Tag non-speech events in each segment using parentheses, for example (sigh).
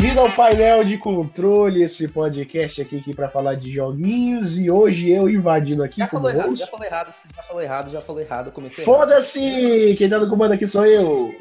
Bem-vindo ao painel de controle, esse podcast aqui, aqui para falar de joguinhos. E hoje eu invadindo aqui já falou errado, já falou errado, já falou errado, já falou errado, comecei Foda-se! Quem tá no comando aqui sou eu.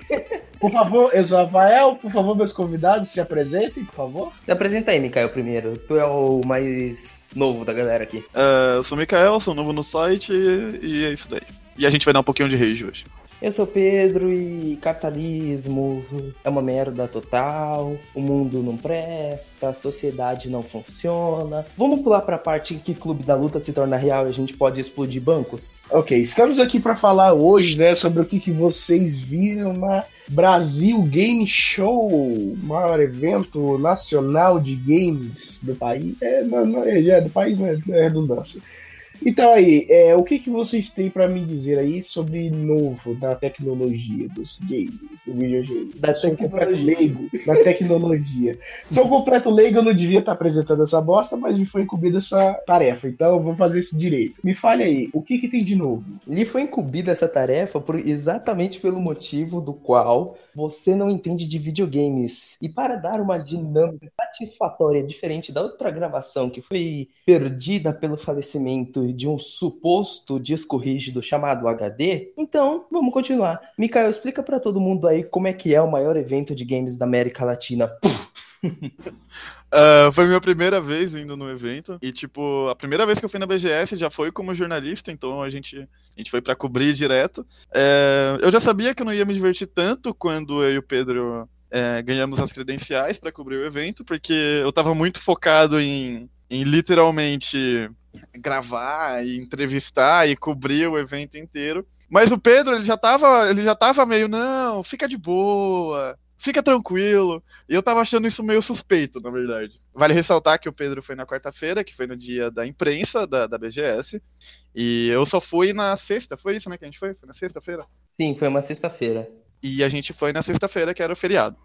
(laughs) Por favor, eu sou o Rafael. Por favor, meus convidados se apresentem, por favor. Se apresenta aí, Mikael, primeiro. Tu é o mais novo da galera aqui. É, eu sou o Mikael, sou novo no site e, e é isso daí. E a gente vai dar um pouquinho de rage hoje. Eu sou Pedro e capitalismo é uma merda total, o mundo não presta, a sociedade não funciona. Vamos pular pra parte em que Clube da Luta se torna real e a gente pode explodir bancos? Ok, estamos aqui para falar hoje, né, sobre o que, que vocês viram na Brasil Game Show, maior evento nacional de games do país. É, não, não, é, é do país, né? É redundância. Então aí, é, o que, que vocês têm para me dizer aí sobre novo da tecnologia dos games, do videogame? Da Sou um completo tecnologia. leigo da tecnologia. Sou um completo leigo, eu não devia estar apresentando essa bosta, mas me foi incumbida essa tarefa, então eu vou fazer isso direito. Me fale aí, o que, que tem de novo? Lhe foi incumbida essa tarefa por exatamente pelo motivo do qual você não entende de videogames. E para dar uma dinâmica satisfatória diferente da outra gravação que foi perdida pelo falecimento de um suposto disco rígido chamado HD, então vamos continuar. Mikael, explica para todo mundo aí como é que é o maior evento de games da América Latina. É, (laughs) foi minha primeira vez indo no evento. E, tipo, a primeira vez que eu fui na BGS já foi como jornalista, então a gente, a gente foi pra cobrir direto. É, eu já sabia que eu não ia me divertir tanto quando eu e o Pedro é, ganhamos as credenciais pra cobrir o evento, porque eu tava muito focado em, em literalmente gravar e entrevistar e cobrir o evento inteiro. Mas o Pedro, ele já tava, ele já tava meio, não, fica de boa, fica tranquilo. E eu tava achando isso meio suspeito, na verdade. Vale ressaltar que o Pedro foi na quarta-feira, que foi no dia da imprensa da, da BGS. E eu só fui na sexta, foi isso, né, que a gente foi? Foi na sexta-feira? Sim, foi uma sexta-feira. E a gente foi na sexta-feira, que era o feriado.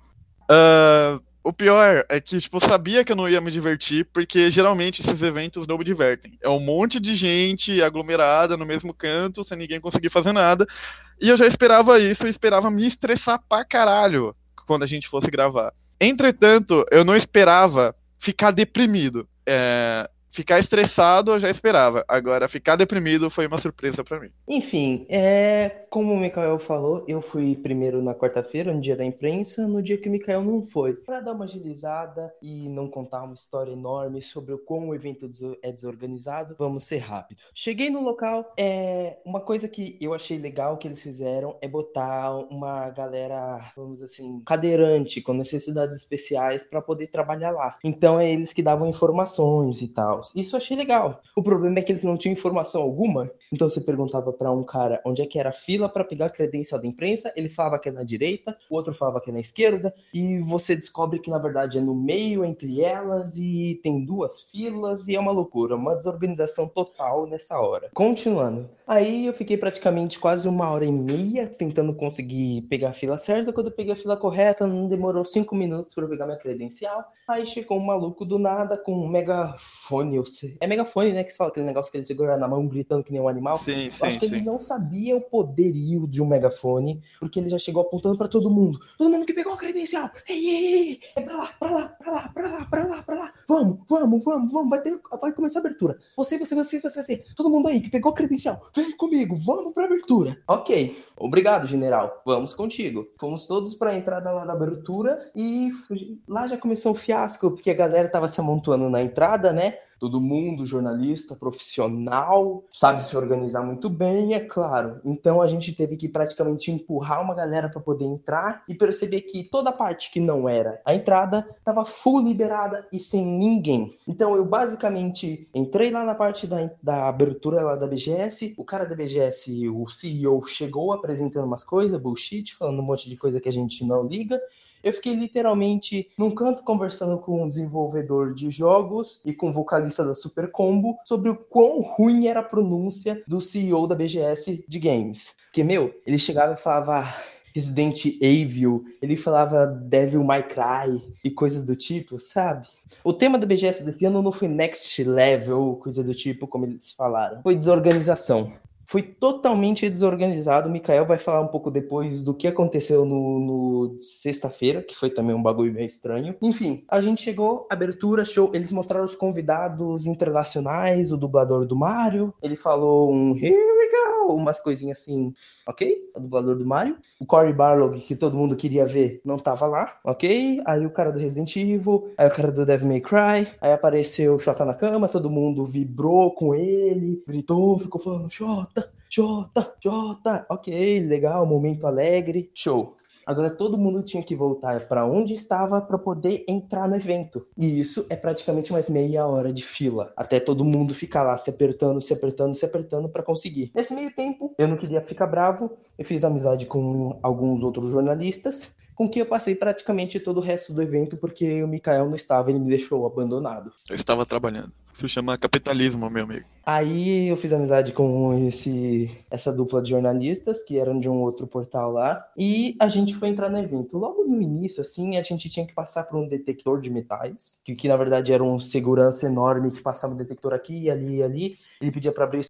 Ah, o pior é que, tipo, eu sabia que eu não ia me divertir, porque geralmente esses eventos não me divertem. É um monte de gente aglomerada no mesmo canto, sem ninguém conseguir fazer nada. E eu já esperava isso, eu esperava me estressar pra caralho quando a gente fosse gravar. Entretanto, eu não esperava ficar deprimido. É, ficar estressado eu já esperava. Agora, ficar deprimido foi uma surpresa pra mim. Enfim, é, como o Mikael falou, eu fui primeiro na quarta-feira, no dia da imprensa, no dia que o Mikael não foi. Para dar uma agilizada e não contar uma história enorme sobre como o evento é desorganizado, vamos ser rápido. Cheguei no local, é uma coisa que eu achei legal que eles fizeram é botar uma galera, vamos assim, cadeirante com necessidades especiais para poder trabalhar lá. Então é eles que davam informações e tal. Isso eu achei legal. O problema é que eles não tinham informação alguma. Então você perguntava para um cara onde é que era a fila para pegar a credencial da imprensa, ele falava que é na direita, o outro falava que é na esquerda, e você descobre que na verdade é no meio entre elas e tem duas filas e é uma loucura, uma desorganização total nessa hora. Continuando. Aí eu fiquei praticamente quase uma hora e meia tentando conseguir pegar a fila certa. Quando eu peguei a fila correta, não demorou cinco minutos para eu pegar minha credencial. Aí chegou um maluco do nada com um megafone. É megafone, né? Que se fala aquele negócio que ele segura na mão gritando que nem um animal. Sim, Eu acho sim, que ele sim. não sabia o poderio de um megafone, porque ele já chegou apontando pra todo mundo. Todo mundo que pegou a credencial. Ei, ei, ei, é pra lá, pra lá, pra lá, pra lá, pra lá, pra lá. Vamos, vamos, vamos, vamos. Vai, ter, vai começar a abertura. Você, você, você, você, você. Todo mundo aí que pegou a credencial, vem comigo, vamos pra abertura. Ok, obrigado, general. Vamos contigo. Fomos todos pra entrada lá da abertura e lá já começou um fiasco, porque a galera tava se amontoando na entrada, né? Todo mundo, jornalista, profissional, sabe se organizar muito bem, é claro. Então a gente teve que praticamente empurrar uma galera para poder entrar e perceber que toda a parte que não era a entrada estava full liberada e sem ninguém. Então eu basicamente entrei lá na parte da, da abertura lá da BGS, o cara da BGS, o CEO, chegou apresentando umas coisas, bullshit, falando um monte de coisa que a gente não liga. Eu fiquei literalmente num canto conversando com um desenvolvedor de jogos e com o vocalista da Super Combo sobre o quão ruim era a pronúncia do CEO da BGS de games. Porque, meu, ele chegava e falava "Ah, Resident Evil, ele falava Devil May Cry e coisas do tipo, sabe? O tema da BGS desse ano não foi Next Level, coisa do tipo, como eles falaram. Foi desorganização. Foi totalmente desorganizado. O Mikael vai falar um pouco depois do que aconteceu no, no sexta-feira, que foi também um bagulho meio estranho. Enfim, a gente chegou, abertura, show. Eles mostraram os convidados internacionais, o dublador do Mario. Ele falou um Here we go, umas coisinhas assim, ok? O dublador do Mario. O Cory Barlog, que todo mundo queria ver, não tava lá, ok? Aí o cara do Resident Evil, aí o cara do Devil May Cry, aí apareceu o Xota na cama, todo mundo vibrou com ele, gritou, ficou falando Xota, Xota, Xota, ok, legal, momento alegre, show. Agora todo mundo tinha que voltar para onde estava para poder entrar no evento. E isso é praticamente mais meia hora de fila, até todo mundo ficar lá se apertando, se apertando, se apertando para conseguir. Nesse meio tempo, eu não queria ficar bravo, eu fiz amizade com alguns outros jornalistas com quem eu passei praticamente todo o resto do evento, porque o Mikael não estava, ele me deixou abandonado. Eu estava trabalhando. Isso chama capitalismo, meu amigo. Aí eu fiz amizade com esse, essa dupla de jornalistas, que eram de um outro portal lá, e a gente foi entrar no evento. Logo no início, assim, a gente tinha que passar por um detector de metais, que, que na verdade era um segurança enorme que passava um detector aqui, ali e ali. Ele pedia para abrir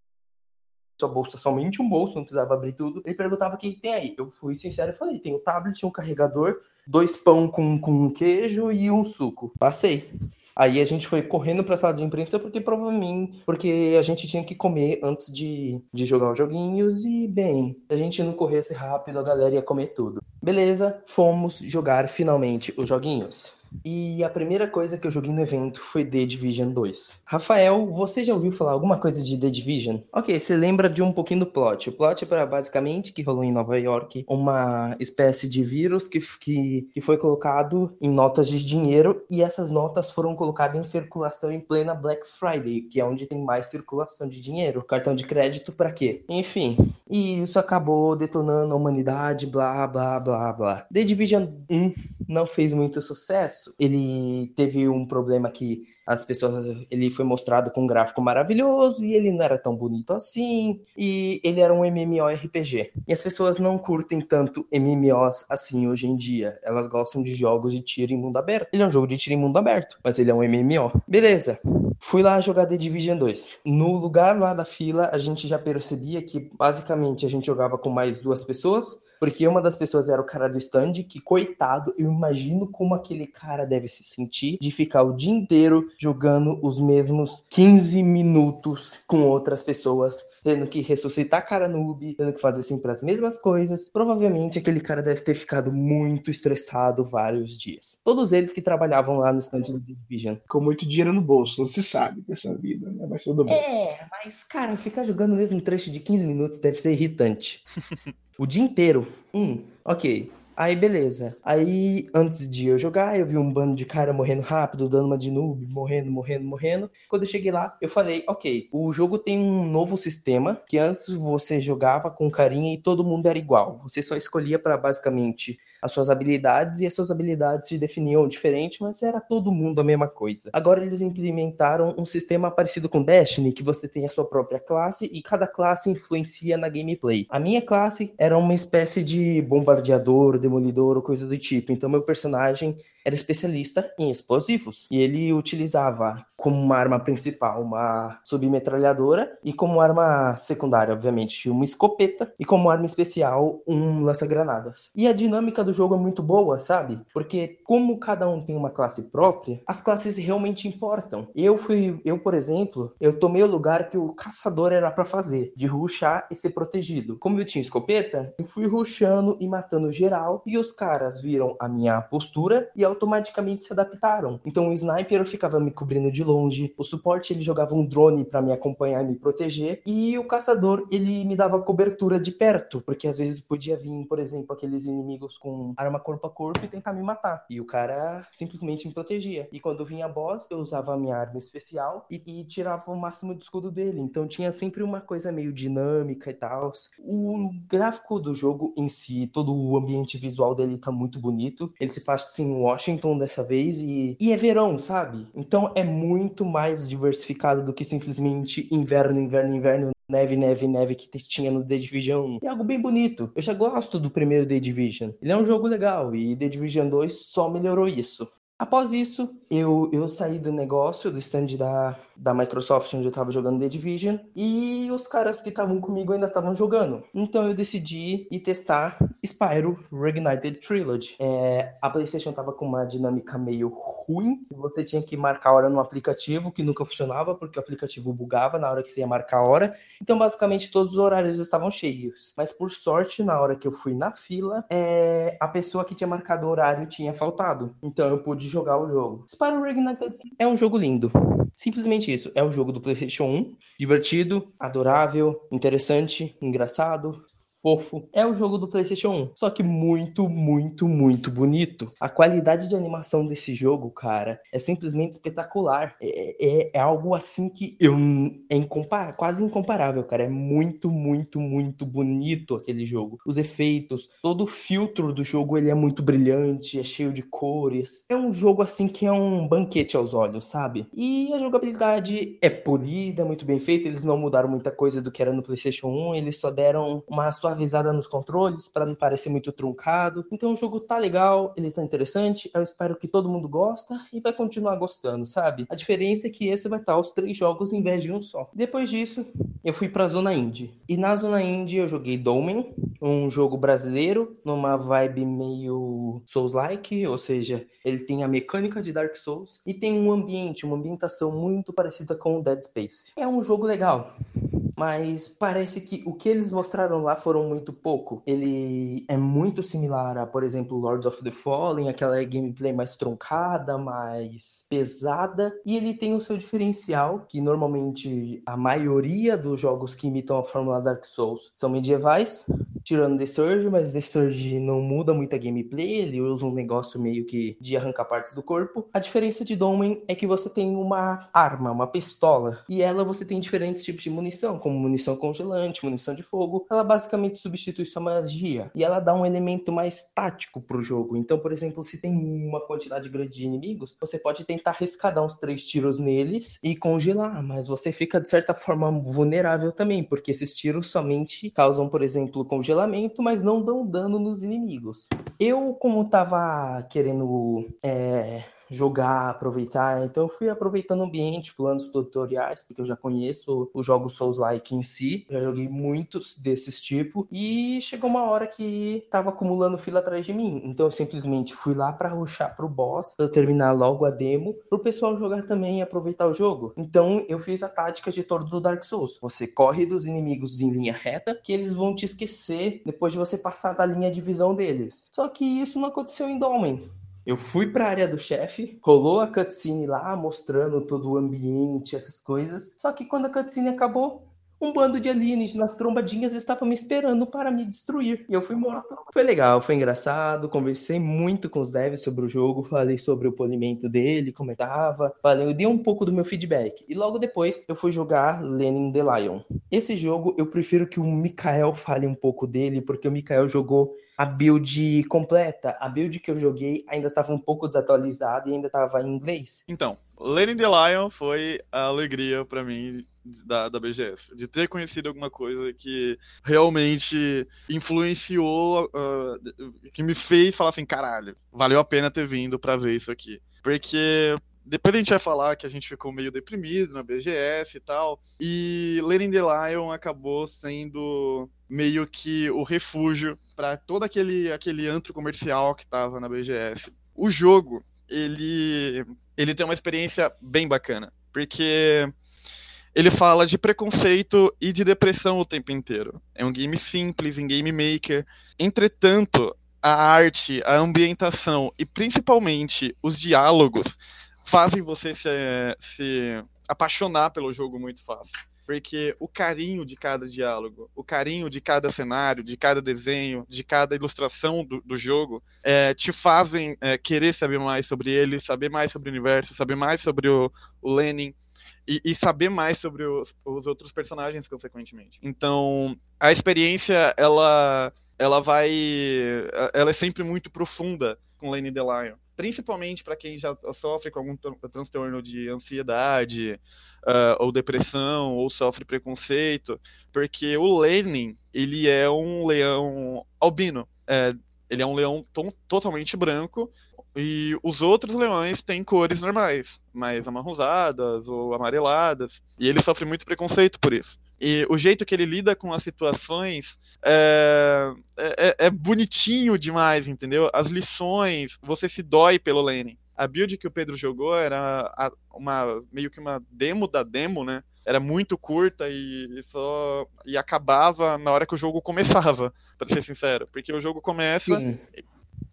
sua bolsa somente um bolso, não precisava abrir tudo. Ele perguntava o que tem aí. Eu fui sincero e falei: tem um tablet, um carregador, dois pão com, com queijo e um suco. Passei. Aí a gente foi correndo pra sala de imprensa porque provavelmente porque a gente tinha que comer antes de, de jogar os joguinhos e bem, se a gente não corresse rápido, a galera ia comer tudo. Beleza, fomos jogar finalmente os joguinhos. E a primeira coisa que eu joguei no evento foi The Division 2. Rafael, você já ouviu falar alguma coisa de The Division? Ok, você lembra de um pouquinho do plot. O plot era basicamente que rolou em Nova York uma espécie de vírus que, que, que foi colocado em notas de dinheiro e essas notas foram colocadas em circulação em plena Black Friday, que é onde tem mais circulação de dinheiro. Cartão de crédito para quê? Enfim, e isso acabou detonando a humanidade, blá blá blá blá. The Division 1 não fez muito sucesso. Ele teve um problema que as pessoas, ele foi mostrado com um gráfico maravilhoso e ele não era tão bonito assim, e ele era um MMORPG. E as pessoas não curtem tanto MMOs assim hoje em dia. Elas gostam de jogos de tiro em mundo aberto. Ele é um jogo de tiro em mundo aberto, mas ele é um MMO. Beleza. Fui lá jogar The Division 2. No lugar lá da fila, a gente já percebia que basicamente a gente jogava com mais duas pessoas porque uma das pessoas era o cara do stand, que coitado, eu imagino como aquele cara deve se sentir de ficar o dia inteiro jogando os mesmos 15 minutos com outras pessoas, tendo que ressuscitar cara noob, tendo que fazer sempre as mesmas coisas. Provavelmente aquele cara deve ter ficado muito estressado vários dias. Todos eles que trabalhavam lá no stand do Division. Com muito dinheiro no bolso, não se sabe dessa vida, né? Mas tudo bem. É, mas cara, ficar jogando o mesmo trecho de 15 minutos deve ser irritante. (laughs) O dia inteiro. Hum, ok. Aí, beleza. Aí, antes de eu jogar, eu vi um bando de cara morrendo rápido, dando uma de noob, morrendo, morrendo, morrendo. Quando eu cheguei lá, eu falei, ok, o jogo tem um novo sistema, que antes você jogava com carinha e todo mundo era igual. Você só escolhia para basicamente as suas habilidades e as suas habilidades se definiam diferente, mas era todo mundo a mesma coisa. Agora eles implementaram um sistema parecido com Destiny, que você tem a sua própria classe e cada classe influencia na gameplay. A minha classe era uma espécie de bombardeador, demolidor ou coisa do tipo. Então meu personagem era especialista em explosivos e ele utilizava como uma arma principal uma submetralhadora e como arma secundária, obviamente, uma escopeta e como arma especial um lança-granadas. E a dinâmica do jogo é muito boa, sabe? Porque como cada um tem uma classe própria, as classes realmente importam. Eu fui, eu por exemplo, eu tomei o lugar que o caçador era para fazer, de ruxar e ser protegido. Como eu tinha escopeta, eu fui ruxando e matando geral e os caras viram a minha postura e automaticamente se adaptaram. Então o sniper ficava me cobrindo de longe, o suporte ele jogava um drone para me acompanhar e me proteger, e o caçador ele me dava cobertura de perto, porque às vezes podia vir, por exemplo, aqueles inimigos com arma corpo a corpo e tentar me matar. E o cara simplesmente me protegia. E quando vinha boss, eu usava a minha arma especial e, e tirava o máximo de escudo dele. Então tinha sempre uma coisa meio dinâmica e tal. O gráfico do jogo em si, todo o ambiente visual dele tá muito bonito. Ele se faz assim, Washington dessa vez e, e é verão, sabe? Então é muito mais diversificado do que simplesmente inverno, inverno, inverno, neve, neve, neve que tinha no The Division 1. É algo bem bonito. Eu já gosto do primeiro The Division. Ele é um jogo legal e The Division 2 só melhorou isso. Após isso, eu, eu saí do negócio, do stand da, da Microsoft, onde eu tava jogando The Division, e os caras que estavam comigo ainda estavam jogando. Então eu decidi ir testar Spyro Reignited Trilogy. É, a PlayStation tava com uma dinâmica meio ruim, você tinha que marcar a hora no aplicativo, que nunca funcionava, porque o aplicativo bugava na hora que você ia marcar a hora. Então, basicamente, todos os horários estavam cheios. Mas por sorte, na hora que eu fui na fila, é, a pessoa que tinha marcado o horário tinha faltado. Então eu pude jogar o jogo. Spyro Reignited é um jogo lindo. Simplesmente isso. É um jogo do PlayStation 1, divertido, adorável, interessante, engraçado, fofo. É o jogo do PlayStation 1, só que muito, muito, muito bonito. A qualidade de animação desse jogo, cara, é simplesmente espetacular. É, é, é algo assim que eu é incompar, quase incomparável, cara. É muito, muito, muito bonito aquele jogo. Os efeitos, todo o filtro do jogo ele é muito brilhante, é cheio de cores. É um jogo assim que é um banquete aos olhos, sabe? E a jogabilidade é polida, muito bem feita. Eles não mudaram muita coisa do que era no PlayStation 1, eles só deram uma sua suavizada nos controles para não parecer muito truncado. Então o jogo tá legal, ele tá interessante. Eu espero que todo mundo gosta e vai continuar gostando, sabe? A diferença é que esse vai estar os três jogos em vez de um só. Depois disso, eu fui pra Zona Indie. E na Zona Indie eu joguei Domen, um jogo brasileiro, numa vibe meio Souls-like, ou seja, ele tem a mecânica de Dark Souls e tem um ambiente, uma ambientação muito parecida com o Dead Space. É um jogo legal mas parece que o que eles mostraram lá foram muito pouco. Ele é muito similar a, por exemplo, Lords of the Fallen, aquela gameplay mais truncada, mais pesada, e ele tem o seu diferencial, que normalmente a maioria dos jogos que imitam a fórmula Dark Souls são medievais, tirando The Surge, mas The Surge não muda muito a gameplay, ele usa um negócio meio que de arrancar partes do corpo. A diferença de Domen é que você tem uma arma, uma pistola, e ela você tem diferentes tipos de munição, como munição congelante, munição de fogo, ela basicamente substitui sua magia e ela dá um elemento mais tático pro jogo. Então, por exemplo, se tem uma quantidade grande de inimigos, você pode tentar rescadar uns três tiros neles e congelar, mas você fica de certa forma vulnerável também, porque esses tiros somente causam, por exemplo, congelamento, mas não dão dano nos inimigos. Eu, como tava querendo é, jogar, aproveitar. Então eu fui aproveitando o ambiente, pulando os tutoriais, porque eu já conheço os jogos Souls-like em si, já joguei muitos desses tipos, e chegou uma hora que tava acumulando fila atrás de mim. Então eu simplesmente fui lá para ruxar pro boss, pra eu terminar logo a demo, pro pessoal jogar também e aproveitar o jogo. Então eu fiz a tática de todo do Dark Souls. Você corre dos inimigos em linha reta, que eles vão te esquecer depois de você passar da linha de visão deles. Só que isso não aconteceu em Dolmen. Eu fui para a área do chefe, rolou a cutscene lá, mostrando todo o ambiente, essas coisas. Só que quando a cutscene acabou, um bando de alienígenas trombadinhas estava me esperando para me destruir. E eu fui morto. Foi legal, foi engraçado. Conversei muito com os devs sobre o jogo. Falei sobre o polimento dele, como estava. Falei, eu dei um pouco do meu feedback. E logo depois eu fui jogar Lenin the Lion. Esse jogo eu prefiro que o Mikael fale um pouco dele, porque o Mikael jogou a build completa. A build que eu joguei ainda estava um pouco desatualizada e ainda estava em inglês. Então, Lenin the Lion foi a alegria para mim da, da BGS, de ter conhecido alguma coisa que realmente influenciou, uh, que me fez falar assim, caralho, valeu a pena ter vindo para ver isso aqui. Porque depois a gente vai falar que a gente ficou meio deprimido na BGS e tal. E Lenin the Lion acabou sendo meio que o refúgio para todo aquele, aquele antro comercial que tava na BGS. O jogo, ele, ele tem uma experiência bem bacana, porque ele fala de preconceito e de depressão o tempo inteiro. É um game simples, em game maker. Entretanto, a arte, a ambientação e principalmente os diálogos fazem você se, se apaixonar pelo jogo muito fácil. Porque o carinho de cada diálogo, o carinho de cada cenário, de cada desenho, de cada ilustração do, do jogo, é, te fazem é, querer saber mais sobre ele, saber mais sobre o universo, saber mais sobre o, o Lenin. E, e, saber mais sobre os, os, outros personagens, consequentemente. Então, a experiência, ela, ela vai. Ela é sempre muito profunda com Lane Lion principalmente para quem já sofre com algum transtorno de ansiedade uh, ou depressão ou sofre preconceito, porque o Lenin ele é um leão albino, é, ele é um leão totalmente branco, E os outros leões têm cores normais, mais amarronzadas ou amareladas. E ele sofre muito preconceito por isso. E o jeito que ele lida com as situações é, é, é bonitinho demais, entendeu? As lições, você se dói pelo Lenin. A build que o Pedro jogou era uma meio que uma demo da demo, né? Era muito curta e, só e acabava na hora que o jogo começava, (laughs) para ser sincero, porque o jogo começa Sim.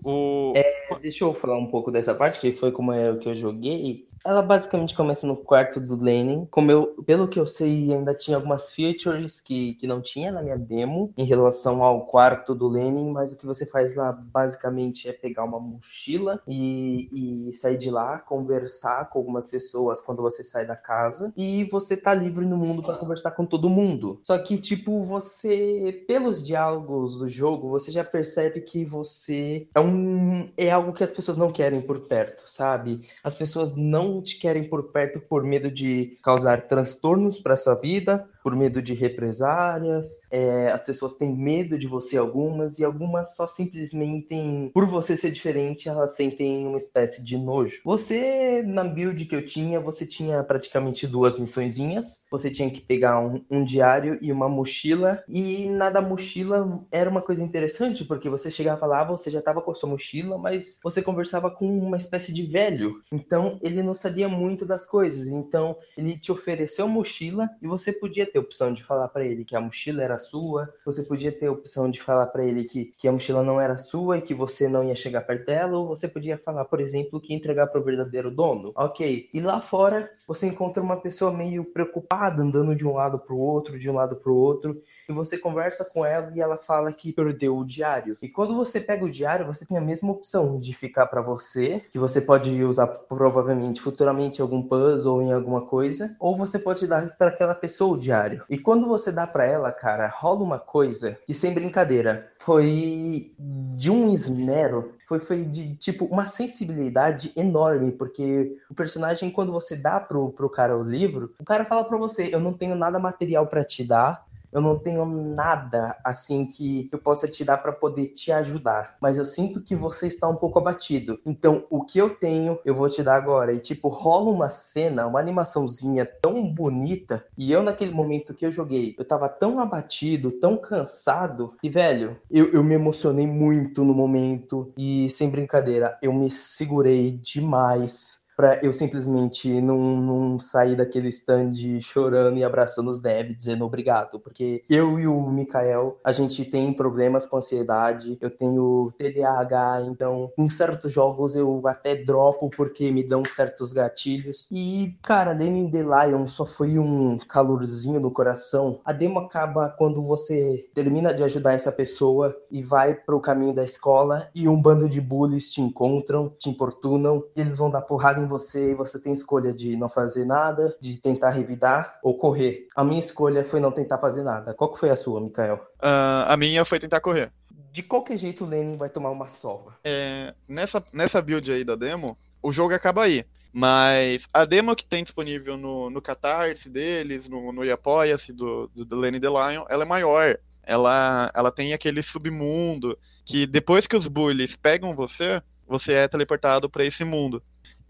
O É, deixa eu falar um pouco dessa parte, que foi como é o que eu joguei. Ela basicamente começa no quarto do Lenin. Como eu, pelo que eu sei, ainda tinha algumas features que, que não tinha na minha demo em relação ao quarto do Lenin, mas o que você faz lá basicamente é pegar uma mochila e, e sair de lá, conversar com algumas pessoas quando você sai da casa e você tá livre no mundo para conversar com todo mundo. Só que, tipo, você, pelos diálogos do jogo, você já percebe que você é um. É algo que as pessoas não querem por perto, sabe? As pessoas não te querem por perto por medo de causar transtornos para sua vida, por medo de represárias. É, as pessoas têm medo de você, algumas, e algumas só simplesmente, por você ser diferente, elas sentem uma espécie de nojo. Você, na build que eu tinha, você tinha praticamente duas missõezinhas. Você tinha que pegar um, um diário e uma mochila, e na da mochila era uma coisa interessante, porque você chegava lá, você já estava com a sua mochila, mas você conversava com uma espécie de velho. Então ele não sabia muito das coisas. Então ele te ofereceu mochila e você podia ter opção de falar para ele que a mochila era sua, você podia ter opção de falar para ele que, que a mochila não era sua e que você não ia chegar perto dela, ou você podia falar, por exemplo, que entregar para o verdadeiro dono. Ok. E lá fora você encontra uma pessoa meio preocupada, andando de um lado para o outro, de um lado para o outro, e você conversa com ela e ela fala que perdeu o diário. E quando você pega o diário, você tem a mesma opção de ficar para você, que você pode usar provavelmente futuramente em algum puzzle ou em alguma coisa, ou você pode dar para aquela pessoa o diário. E quando você dá para ela, cara, rola uma coisa que sem brincadeira foi de um esmero foi, foi de tipo uma sensibilidade enorme, porque o personagem, quando você dá pro, pro cara o livro, o cara fala pra você: Eu não tenho nada material para te dar, eu não tenho nada assim que eu possa te dar para poder te ajudar, mas eu sinto que você está um pouco abatido. Então, o que eu tenho, eu vou te dar agora. E tipo, rola uma cena, uma animaçãozinha tão bonita, e eu naquele momento que eu joguei, eu tava tão abatido, tão cansado, e velho, eu, eu me emocionei muito no momento. E sem brincadeira, eu me segurei demais para eu simplesmente não, não sair daquele stand chorando e abraçando os devs, dizendo obrigado, porque eu e o Mikael, a gente tem problemas com ansiedade, eu tenho TDAH, então em certos jogos eu até dropo porque me dão certos gatilhos. E, cara, Lenin the Lion só foi um calorzinho no coração. A demo acaba quando você termina de ajudar essa pessoa e vai pro caminho da escola e um bando de bullies te encontram, te importunam, e eles vão dar porrada em você e você tem escolha de não fazer nada, de tentar revidar ou correr. A minha escolha foi não tentar fazer nada. Qual que foi a sua, Mikael? Uh, a minha foi tentar correr. De qualquer jeito, o Lenin vai tomar uma sova. É, nessa, nessa build aí da demo, o jogo acaba aí. Mas a demo que tem disponível no, no Catarse deles, no, no Apoia-se do, do, do Lenny the Lion, ela é maior. Ela, ela tem aquele submundo que depois que os bullies pegam você, você é teleportado para esse mundo.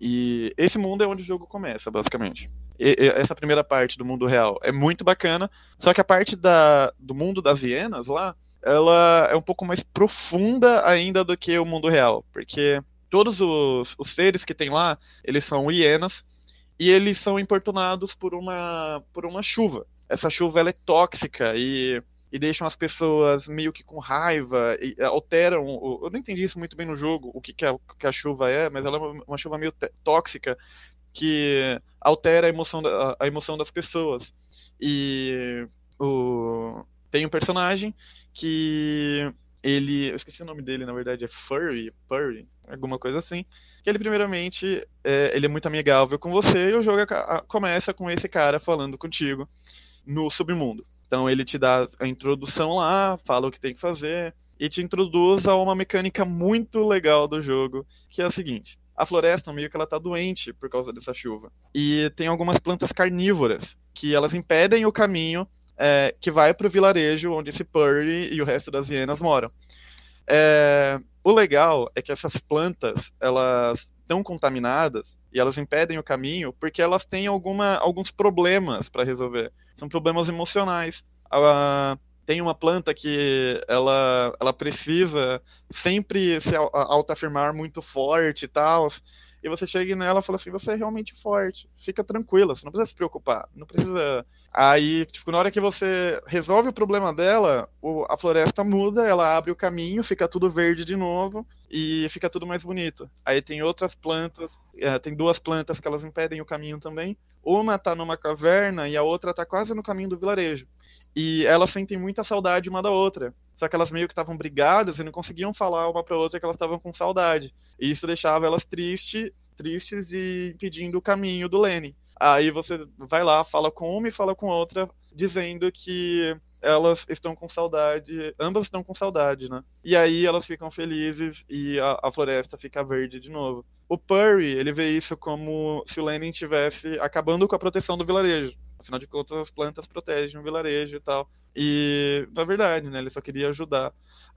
E esse mundo é onde o jogo começa, basicamente. E, e, essa primeira parte do mundo real é muito bacana, só que a parte da, do mundo das hienas lá, ela é um pouco mais profunda ainda do que o mundo real, porque todos os, os seres que tem lá, eles são hienas, e eles são importunados por uma, por uma chuva. Essa chuva ela é tóxica e e deixam as pessoas meio que com raiva, e eh, alteram. Eu não entendi isso muito bem no jogo, o que, que, a, que a chuva é, mas ela é uma chuva meio tóxica que altera a emoção, da, a emoção das pessoas. E o, tem um personagem que ele. Eu esqueci o nome dele, na verdade, é Furry, Furry, alguma coisa assim. Que ele, primeiramente, é, ele é muito amigável com você e o jogo começa com esse cara falando contigo no submundo. Então ele te dá a introdução lá, fala o que tem que fazer e te introduz a uma mecânica muito legal do jogo, que é a seguinte: a floresta meio que ela tá doente por causa dessa chuva. E tem algumas plantas carnívoras que elas impedem o caminho é, que vai para o vilarejo onde esse Purry e o resto das hienas moram. É, O legal é que essas plantas, elas estão contaminadas e elas impedem o caminho porque elas têm alguma, alguns problemas para resolver. São problemas emocionais. Uh, tem uma planta que ela, ela precisa sempre se autoafirmar muito forte e tal. E você chega nela e fala assim: você é realmente forte, fica tranquila, você não precisa se preocupar, não precisa. Aí, tipo, na hora que você resolve o problema dela, o, a floresta muda, ela abre o caminho, fica tudo verde de novo e fica tudo mais bonito. Aí tem outras plantas, é, tem duas plantas que elas impedem o caminho também. Uma tá numa caverna e a outra tá quase no caminho do vilarejo. E elas sentem muita saudade uma da outra. Só que elas meio que estavam brigadas e não conseguiam falar uma para outra que elas estavam com saudade. E isso deixava elas tristes, tristes e impedindo o caminho do Lenny. Aí você vai lá, fala com uma e fala com outra, dizendo que elas estão com saudade, ambas estão com saudade, né? E aí elas ficam felizes e a, a floresta fica verde de novo. O Purry, ele vê isso como se o Lenin estivesse acabando com a proteção do vilarejo. Afinal de contas, as plantas protegem o vilarejo e tal. E, na verdade, né, ele só queria ajudar.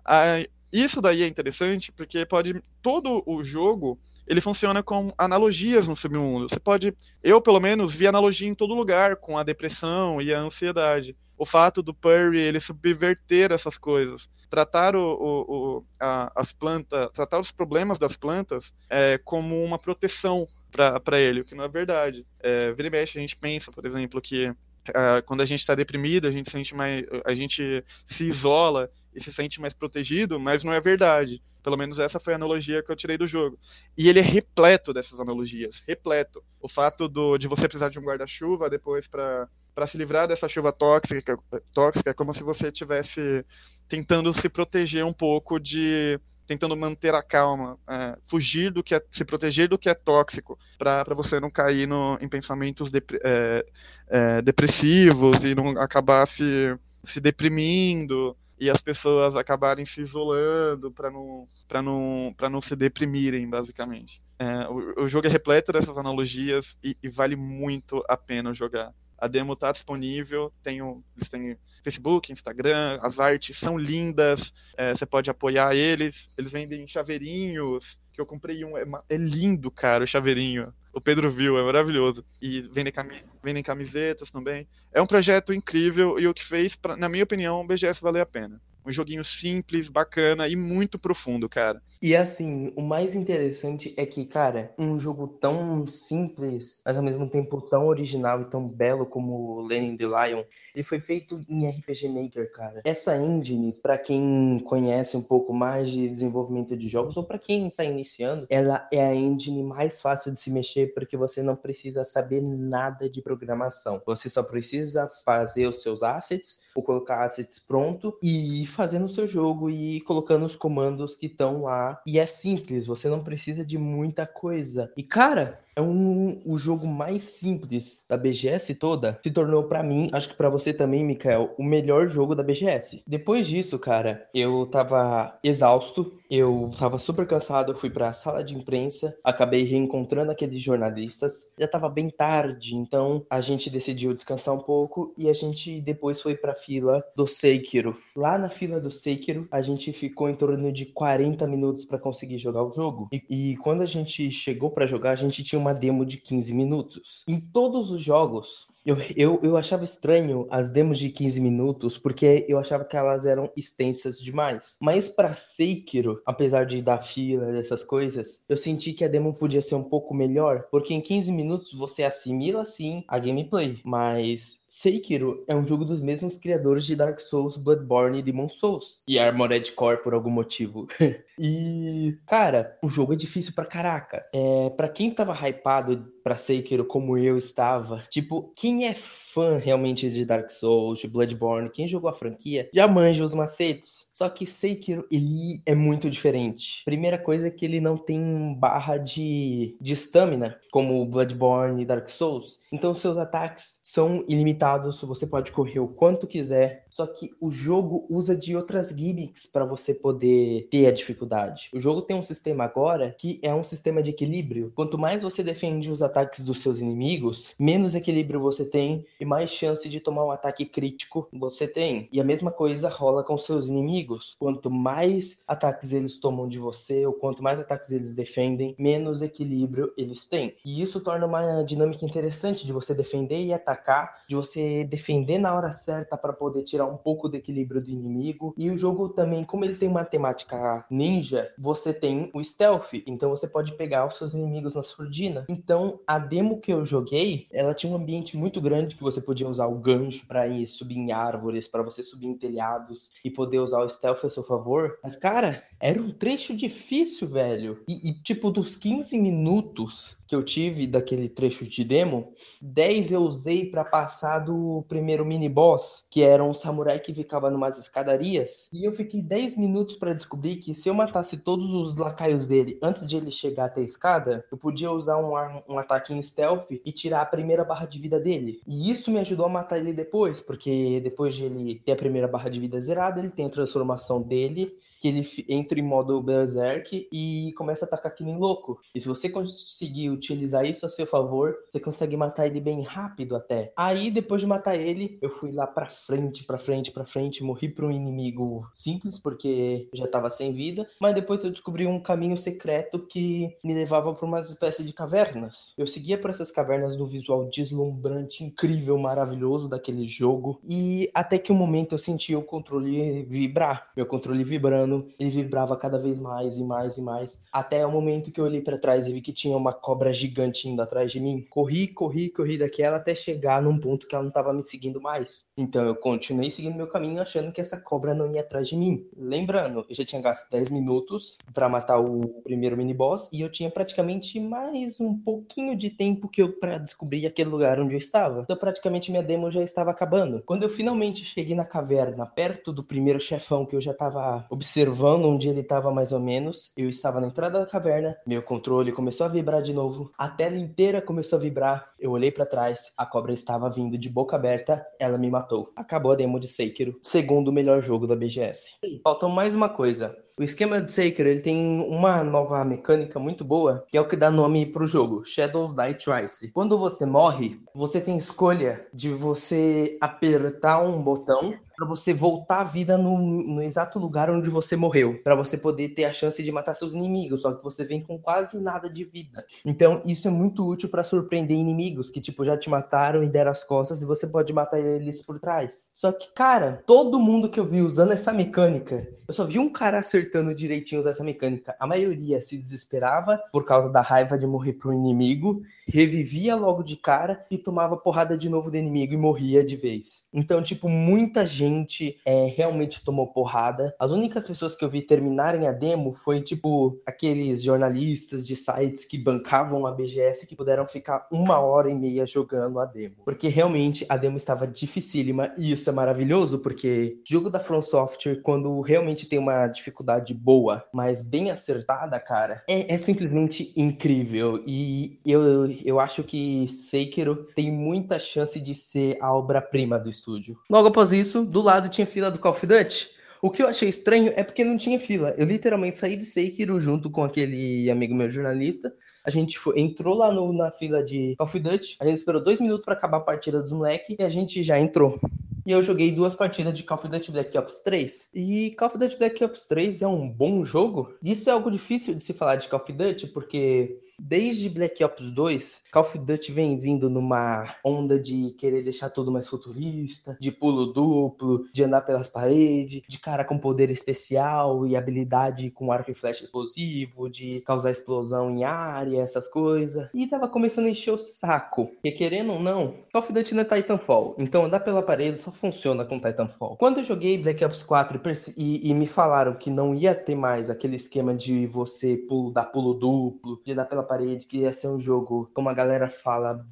Ah, isso daí é interessante porque pode. Todo o jogo ele funciona com analogias no submundo. Você pode. Eu, pelo menos, vi analogia em todo lugar com a depressão e a ansiedade o fato do Perry ele subverter essas coisas, tratar o, o, o a, as plantas, tratar os problemas das plantas é, como uma proteção para ele, o que não é verdade. É, vira e mexe, a gente pensa, por exemplo, que é, quando a gente está deprimido, a gente sente mais, a gente se isola e se sente mais protegido, mas não é verdade. Pelo menos essa foi a analogia que eu tirei do jogo. E ele é repleto dessas analogias, repleto. O fato do, de você precisar de um guarda-chuva depois para para se livrar dessa chuva tóxica, tóxica, é como se você estivesse tentando se proteger um pouco de tentando manter a calma, é, fugir do que é, se proteger do que é tóxico, para você não cair no, em pensamentos depre, é, é, depressivos e não acabar se, se deprimindo e as pessoas acabarem se isolando para não, não, não se deprimirem, basicamente. É, o, o, jogo é repleto dessas analogias e, e vale muito a pena jogar. A demo está disponível, tem o, eles têm Facebook, Instagram, as artes são lindas, é, você pode apoiar eles, eles vendem chaveirinhos, que eu comprei um, é, é, lindo, cara, o chaveirinho. O Pedro viu, é maravilhoso. E vendem, cami vendem camisetas também. É um projeto incrível e o que fez, pra, na minha opinião, o BGS valer a pena. Um joguinho simples, bacana e muito profundo, cara. E assim, o mais interessante é que, cara, um jogo tão simples, mas ao mesmo tempo tão original e tão belo como Lenin the Lion, ele foi feito em RPG Maker, cara. Essa engine, para quem conhece um pouco mais de desenvolvimento de jogos ou para quem tá iniciando, ela é a engine mais fácil de se mexer porque você não precisa saber nada de programação. Você só precisa fazer os seus assets ou colocar assets pronto e fazendo o seu jogo e colocando os comandos que estão lá. E é simples, você não precisa de muita coisa. E cara, é um, o jogo mais simples da BGS toda. Se tornou para mim, acho que para você também, Mikael, o melhor jogo da BGS. Depois disso, cara, eu tava exausto, eu tava super cansado, eu fui pra sala de imprensa, acabei reencontrando aqueles jornalistas. Já tava bem tarde, então a gente decidiu descansar um pouco e a gente depois foi pra fila do Sekiro. Lá na fila do Sekiro, a gente ficou em torno de 40 minutos para conseguir jogar o jogo. E, e quando a gente chegou para jogar, a gente tinha demo de 15 minutos. Em todos os jogos, eu, eu, eu achava estranho as demos de 15 minutos, porque eu achava que elas eram extensas demais. Mas para Sekiro, apesar de dar fila, dessas coisas, eu senti que a demo podia ser um pouco melhor, porque em 15 minutos você assimila sim a gameplay. Mas Sekiro é um jogo dos mesmos criadores de Dark Souls, Bloodborne e Demon Souls. E Armored Core por algum motivo. (laughs) e, cara, o jogo é difícil pra caraca. É, pra quem tava hypado pra Sekiro como eu estava, tipo, quem quem é fã realmente de Dark Souls, de Bloodborne, quem jogou a franquia, já manja os macetes. Só que Sekiro, ele é muito diferente. Primeira coisa é que ele não tem barra de estamina, como Bloodborne e Dark Souls. Então seus ataques são ilimitados, você pode correr o quanto quiser, Só que o jogo usa de outras gimmicks para você poder ter a dificuldade. O jogo tem um sistema agora que é um sistema de equilíbrio. Quanto mais você defende os ataques dos seus inimigos, menos equilíbrio você tem e mais chance de tomar um ataque crítico você tem. E a mesma coisa rola com seus inimigos. Quanto mais ataques eles tomam de você, ou quanto mais ataques eles defendem, menos equilíbrio eles têm. E isso torna uma dinâmica interessante de você defender e atacar, de você defender na hora certa para poder tirar um pouco do equilíbrio do inimigo. E o jogo também, como ele tem uma temática ninja, você tem o stealth, então você pode pegar os seus inimigos na surdina. Então, a demo que eu joguei, ela tinha um ambiente muito grande que você podia usar o gancho para ir subir em árvores, para você subir em telhados e poder usar o stealth a seu favor. Mas, cara, era um trecho difícil, velho. E, e, tipo, dos 15 minutos que eu tive daquele trecho de demo, 10 eu usei para passar do primeiro mini boss, que era um samurai que ficava numas escadarias. E eu fiquei 10 minutos para descobrir que se eu matasse todos os lacaios dele antes de ele chegar até a escada, eu podia usar um, um ataque em stealth e tirar a primeira barra de vida dele. E isso me ajudou a matar ele depois, porque depois de ele ter a primeira barra de vida zerada, ele tem a transformação dele que ele entra em modo Berserk e começa a atacar que nem louco. E se você conseguir utilizar isso a seu favor, você consegue matar ele bem rápido até. Aí, depois de matar ele, eu fui lá pra frente, pra frente, pra frente, morri pra um inimigo simples, porque já tava sem vida. Mas depois eu descobri um caminho secreto que me levava pra uma espécie de cavernas. Eu seguia por essas cavernas no visual deslumbrante, incrível, maravilhoso daquele jogo. E até que um momento eu senti o controle vibrar. Meu controle vibrando ele vibrava cada vez mais e mais e mais, até o momento que eu olhei para trás e vi que tinha uma cobra gigante indo atrás de mim. Corri, corri, corri daquela até chegar num ponto que ela não estava me seguindo mais. Então eu continuei seguindo meu caminho achando que essa cobra não ia atrás de mim. Lembrando, eu já tinha gasto 10 minutos para matar o primeiro mini boss e eu tinha praticamente mais um pouquinho de tempo que eu para descobrir aquele lugar onde eu estava. Então praticamente minha demo já estava acabando. Quando eu finalmente cheguei na caverna, perto do primeiro chefão que eu já estava observando observando onde ele estava mais ou menos. Eu estava na entrada da caverna, meu controle começou a vibrar de novo, a tela inteira começou a vibrar. Eu olhei para trás, a cobra estava vindo de boca aberta, ela me matou. Acabou a demo de Sekiro, segundo melhor jogo da BGS. Falta mais uma coisa. O esquema de Sekiro ele tem uma nova mecânica muito boa, que é o que dá nome pro jogo, Shadows Die Twice. Quando você morre, você tem escolha de você apertar um botão para você voltar à vida no, no, exato lugar onde você morreu, para você poder ter a chance de matar seus inimigos, só que você vem com quase nada de vida. Então, isso é muito útil para surpreender inimigos que tipo já te mataram e deram as costas e você pode matar eles por trás. Só que, cara, todo mundo que eu vi usando essa mecânica, eu só vi um cara acertando direitinho usar essa mecânica. A maioria se desesperava por causa da raiva de morrer pro inimigo, revivia logo de cara e tomava porrada de novo do inimigo e morria de vez. Então, tipo, muita gente gente é, realmente tomou porrada. As únicas pessoas que eu vi terminarem a demo foi tipo aqueles jornalistas de sites que bancavam a BGS que puderam ficar uma hora e meia jogando a demo. Porque realmente a demo estava dificílima e isso é maravilhoso porque jogo da From Software, quando realmente tem uma dificuldade boa, mas bem acertada, cara, é, é simplesmente incrível. E eu, eu acho que Sekiro tem muita chance de ser a obra-prima do estúdio. Logo após isso, do lado tinha fila do Call of Duty. O que eu achei estranho é porque não tinha fila. Eu literalmente saí de Sekiro junto com aquele amigo meu jornalista. A gente foi, entrou lá no, na fila de Call of Duty. A gente esperou dois minutos para acabar a partida dos moleques e a gente já entrou. E eu joguei duas partidas de Call of Duty Black Ops 3. E Call of Duty Black Ops 3 é um bom jogo. Isso é algo difícil de se falar de Call of Duty, porque Desde Black Ops 2, Call of Duty vem vindo numa onda de querer deixar tudo mais futurista, de pulo duplo, de andar pelas paredes, de cara com poder especial e habilidade com arco e flecha explosivo, de causar explosão em área, essas coisas. E tava começando a encher o saco. E querendo ou não, Call of Duty não é Titanfall. Então andar pela parede só funciona com Titanfall. Quando eu joguei Black Ops 4 e, e me falaram que não ia ter mais aquele esquema de você pulo, dar pulo duplo, de dar pela parede, que ia ser um jogo, como a galera fala,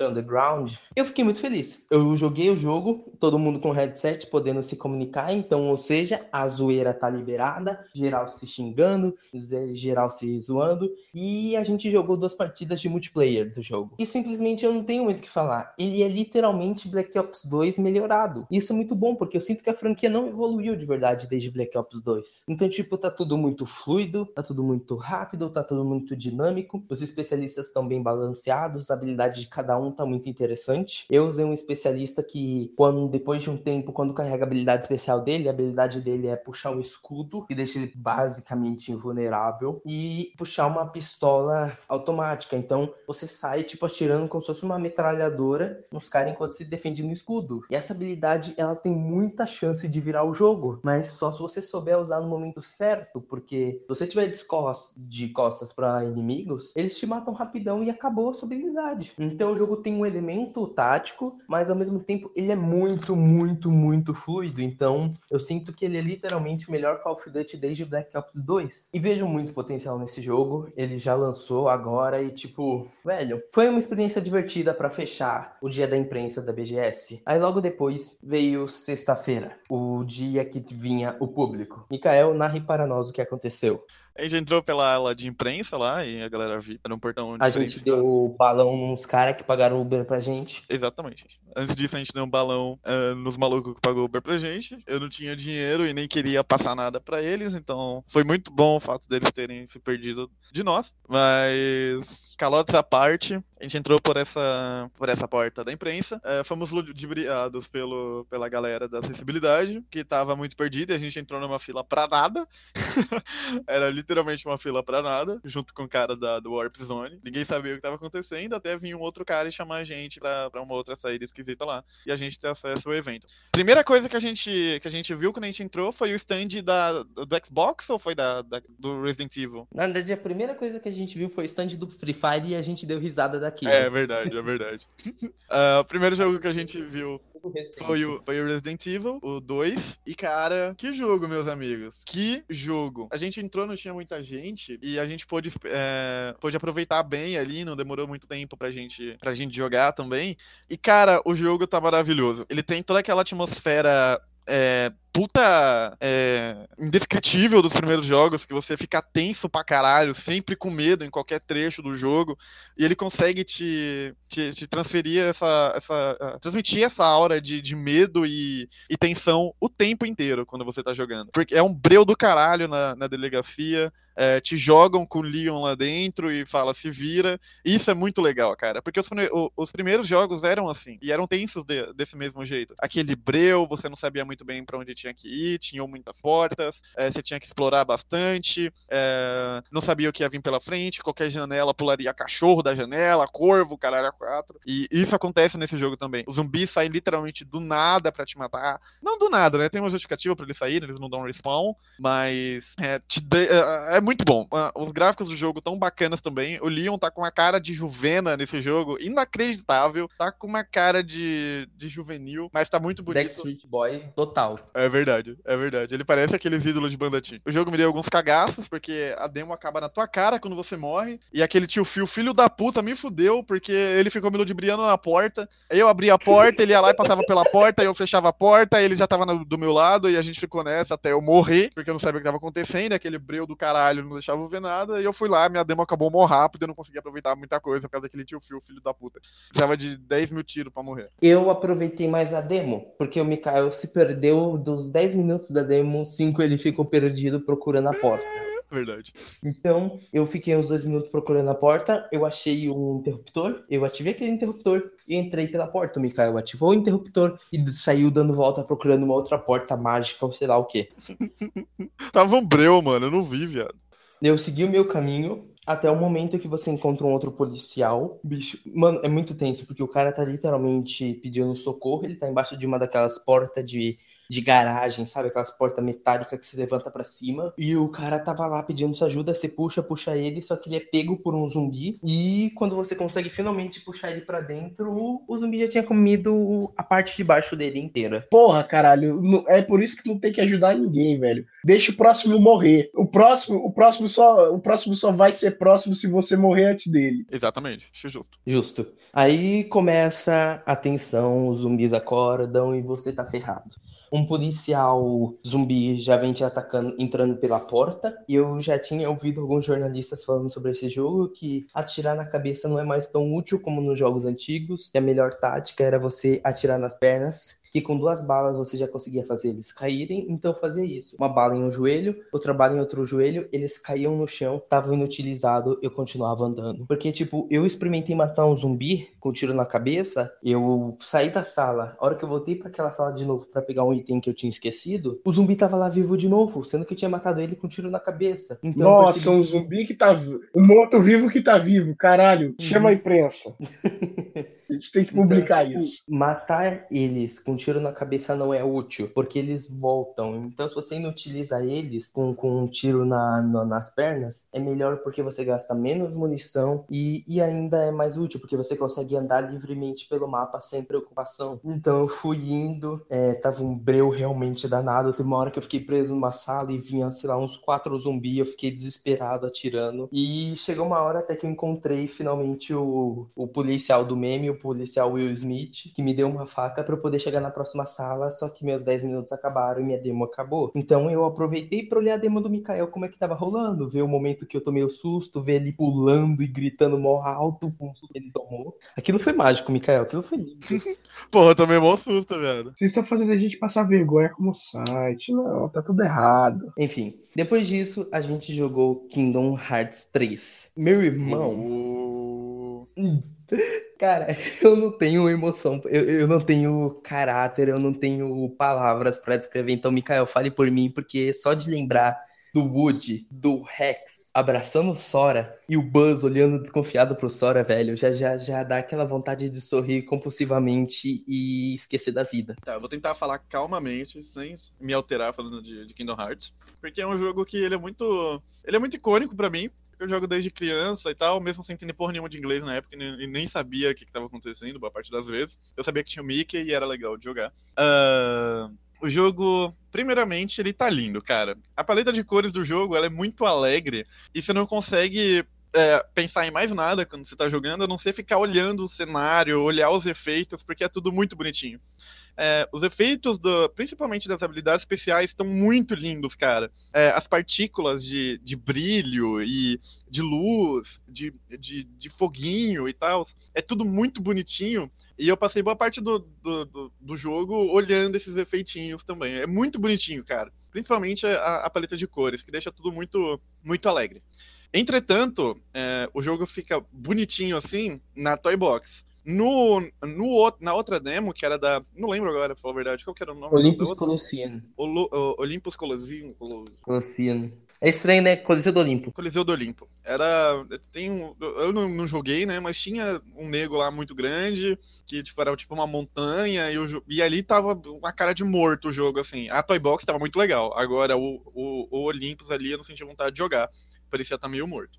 Underground, eu fiquei muito feliz. Eu joguei o jogo, todo mundo com headset podendo se comunicar, então, ou seja, a zoeira tá liberada, geral se xingando, geral se zoando, e a gente jogou duas partidas de multiplayer do jogo. E simplesmente eu não tenho muito o que falar. Ele é literalmente Black Ops 2 melhorado. Isso é muito bom, porque eu sinto que a franquia não evoluiu de verdade desde Black Ops 2. Então, tipo, tá tudo muito fluido, tá tudo muito rápido, tá tudo muito dinâmico. Os especialistas estão bem balanceados, a habilidade de cada um tá muito interessante. Eu usei um especialista que, quando depois de um tempo, quando carrega a habilidade especial dele, a habilidade dele é puxar um escudo, que deixa ele basicamente invulnerável, e puxar uma pistola automática. Então, você sai, tipo, atirando como se fosse uma metralhadora nos caras enquanto se defende no escudo. E essa habilidade, ela tem muita chance de virar o jogo, mas só se você souber usar no momento certo, porque se você tiver de costas para inimigos, eles te matam rapidão e acabou a sua habilidade. Então jogo tem um elemento tático, mas ao mesmo tempo ele é muito, muito, muito fluido. Então eu sinto que ele é literalmente o melhor Call of Duty desde Black Ops 2. E vejo muito potencial nesse jogo. Ele já lançou agora e tipo, velho, foi uma experiência divertida para fechar o dia da imprensa da BGS. Aí logo depois veio sexta-feira, o dia que vinha o público. Mikael, narre para nós o que aconteceu. A gente entrou pela ala de imprensa lá e a galera viu. Era um portão A gente deu o balão nos caras que pagaram Uber pra gente. Exatamente. Antes a gente deu um balão uh, nos malucos que pagou Uber pra gente. Eu não tinha dinheiro e nem queria passar nada pra eles, então foi muito bom o fato deles terem se perdido de nós. Mas, calotes à parte, a gente entrou por essa, por essa porta da imprensa. Uh, fomos ludibriados pelo, pela galera da acessibilidade, que tava muito perdida. E a gente entrou numa fila pra nada. (laughs) Era literalmente uma fila pra nada, junto com o cara da, do Warp Zone. Ninguém sabia o que tava acontecendo, até vir um outro cara e chamar a gente pra, uma outra saída lá. E a gente ter acesso ao evento. Primeira coisa que a gente, que a gente viu quando a gente entrou foi o stand da, do Xbox ou foi da, da do Resident Evil? Na verdade, a primeira coisa que a gente viu foi o stand do Free Fire e a gente deu risada daqui. É, é verdade, é verdade. uh, (laughs) o primeiro jogo que a gente viu foi o, foi o Resident Evil, o 2. E, cara, que jogo, meus amigos. Que jogo. A gente entrou, não tinha muita gente. E a gente pôde, é, pôde aproveitar bem ali. Não demorou muito tempo pra gente, pra gente jogar também. E, cara, o jogo tá maravilhoso. Ele tem toda aquela atmosfera é, puta é, indescritível dos primeiros jogos, que você fica tenso pra caralho, sempre com medo em qualquer trecho do jogo, e ele consegue te, te, te transferir essa, essa. Uh, transmitir essa aura de, de medo e, e tensão o tempo inteiro quando você tá jogando. Porque é um breu do caralho na, na delegacia. É, te jogam com o Leon lá dentro e fala, se vira. Isso é muito legal, cara. Porque os, os primeiros jogos eram assim, e eram tensos de, desse mesmo jeito. Aquele breu, você não sabia muito bem para onde tinha que ir, tinham muitas portas, é, você tinha que explorar bastante, é, não sabia o que ia vir pela frente, qualquer janela pularia cachorro da janela, corvo, caralho, a quatro. E isso acontece nesse jogo também. Os zumbis saem literalmente do nada para te matar. Não do nada, né? Tem uma justificativa para eles saírem, eles não dão respawn, mas é, de... É, é muito bom. Ah, os gráficos do jogo tão bacanas também. O Leon tá com uma cara de juvena nesse jogo, inacreditável. Tá com uma cara de, de juvenil, mas tá muito bonito. Backstreet Boy total. É verdade, é verdade. Ele parece aqueles ídolos de banda T. O jogo me deu alguns cagaços, porque a demo acaba na tua cara quando você morre. E aquele tio Phil, filho da puta, me fudeu, porque ele ficou me ludibriando na porta. Eu abria a porta, ele ia lá e passava pela porta, eu fechava a porta, ele já tava no, do meu lado, e a gente ficou nessa até eu morrer, porque eu não sabia o que tava acontecendo, aquele breu do caralho não deixava eu ver nada, e eu fui lá, minha demo acabou mó rápido, eu não consegui aproveitar muita coisa por causa daquele tio Phil, filho da puta. Precisava de 10 mil tiros pra morrer. Eu aproveitei mais a demo, porque o Mikael se perdeu dos 10 minutos da demo, 5 ele ficou perdido procurando a porta. Verdade. Então, eu fiquei uns dois minutos procurando a porta, eu achei um interruptor, eu ativei aquele interruptor e entrei pela porta. O Mikael ativou o interruptor e saiu dando volta procurando uma outra porta mágica ou sei lá o que. (laughs) Tava um breu, mano, eu não vi, viado. Eu segui o meu caminho até o momento que você encontra um outro policial. Bicho, mano, é muito tenso, porque o cara tá literalmente pedindo socorro, ele tá embaixo de uma daquelas portas de de garagem, sabe? Aquelas portas metálicas que se levanta para cima. E o cara tava lá pedindo sua ajuda, você puxa, puxa ele, só que ele é pego por um zumbi. E quando você consegue finalmente puxar ele para dentro, o zumbi já tinha comido a parte de baixo dele inteira. Porra, caralho, é por isso que não tem que ajudar ninguém, velho. Deixa o próximo morrer. O próximo, o próximo só, o próximo só vai ser próximo se você morrer antes dele. Exatamente, acho justo. Justo. Aí começa a tensão, os zumbis acordam e você tá ferrado um policial zumbi já vem te atacando, entrando pela porta. E eu já tinha ouvido alguns jornalistas falando sobre esse jogo que atirar na cabeça não é mais tão útil como nos jogos antigos. E a melhor tática era você atirar nas pernas que com duas balas você já conseguia fazer eles caírem, então fazia isso. Uma bala em um joelho, outra bala em outro joelho, eles caíam no chão, estavam inutilizados, eu continuava andando. Porque, tipo, eu experimentei matar um zumbi com um tiro na cabeça, eu saí da sala, a hora que eu voltei para aquela sala de novo para pegar um item que eu tinha esquecido, o zumbi tava lá vivo de novo, sendo que eu tinha matado ele com um tiro na cabeça. Então, Nossa, percebi... um zumbi que tá. Um morto-vivo que tá vivo, caralho. Chama a uhum. imprensa. (laughs) A gente tem que publicar então, isso. Matar eles com um tiro na cabeça não é útil, porque eles voltam. Então, se você inutiliza eles com, com um tiro na, na, nas pernas, é melhor porque você gasta menos munição e, e ainda é mais útil, porque você consegue andar livremente pelo mapa sem preocupação. Então, eu fui indo, é, tava um breu realmente danado. Teve uma hora que eu fiquei preso numa sala e vinha, sei lá, uns quatro zumbis. Eu fiquei desesperado atirando. E chegou uma hora até que eu encontrei finalmente o, o policial do meme, o policial Will Smith, que me deu uma faca para eu poder chegar na próxima sala, só que meus 10 minutos acabaram e minha demo acabou. Então eu aproveitei para olhar a demo do Mikael, como é que tava rolando, ver o momento que eu tomei o susto, ver ele pulando e gritando mó alto com o susto que ele tomou. Aquilo foi mágico, Mikael, aquilo foi lindo. (laughs) Porra, eu tomei mó susto, velho. Vocês estão fazendo a gente passar vergonha como site. Não, tá tudo errado. Enfim, depois disso, a gente jogou Kingdom Hearts 3. Meu irmão. Uh... Cara, (laughs) eu não tenho emoção, eu, eu não tenho caráter, eu não tenho palavras para descrever. Então, Mikael, fale por mim, porque só de lembrar do Woody, do Rex abraçando o Sora e o Buzz olhando desconfiado pro Sora, velho, já, já, já dá aquela vontade de sorrir compulsivamente e esquecer da vida. Tá, eu vou tentar falar calmamente, sem me alterar falando de, de Kingdom Hearts, porque é um jogo que ele é muito. Ele é muito icônico para mim, eu jogo desde criança e tal, mesmo sem entender porra nenhuma de inglês na época, e nem sabia o que estava acontecendo, boa parte das vezes. Eu sabia que tinha o Mickey e era legal de jogar. Uh, o jogo, primeiramente, ele tá lindo, cara. A paleta de cores do jogo, ela é muito alegre, e você não consegue é, pensar em mais nada quando você tá jogando, a não ser ficar olhando o cenário, olhar os efeitos, porque é tudo muito bonitinho. É, os efeitos, do, principalmente das habilidades especiais, estão muito lindos, cara. É, as partículas de, de brilho e de luz, de, de, de foguinho e tal, é tudo muito bonitinho. E eu passei boa parte do, do, do, do jogo olhando esses efeitinhos também. É muito bonitinho, cara. Principalmente a, a paleta de cores, que deixa tudo muito, muito alegre. Entretanto, é, o jogo fica bonitinho assim na Toy Box. No, no, na outra demo, que era da. Não lembro agora, pra falar a verdade. Qual que era o nome? Olympus Colossian. Olympus Colossian. Colossian. É estranho, né? Coliseu do Olimpo. Coliseu do Olimpo. Era. Tem um, eu não, não, joguei, né? Mas tinha um nego lá muito grande, que tipo, era tipo uma montanha, e, o, e ali tava uma cara de morto o jogo, assim. A Toy Box tava muito legal. Agora, o, o, o Olympus ali eu não senti vontade de jogar. Parecia estar tá meio morto.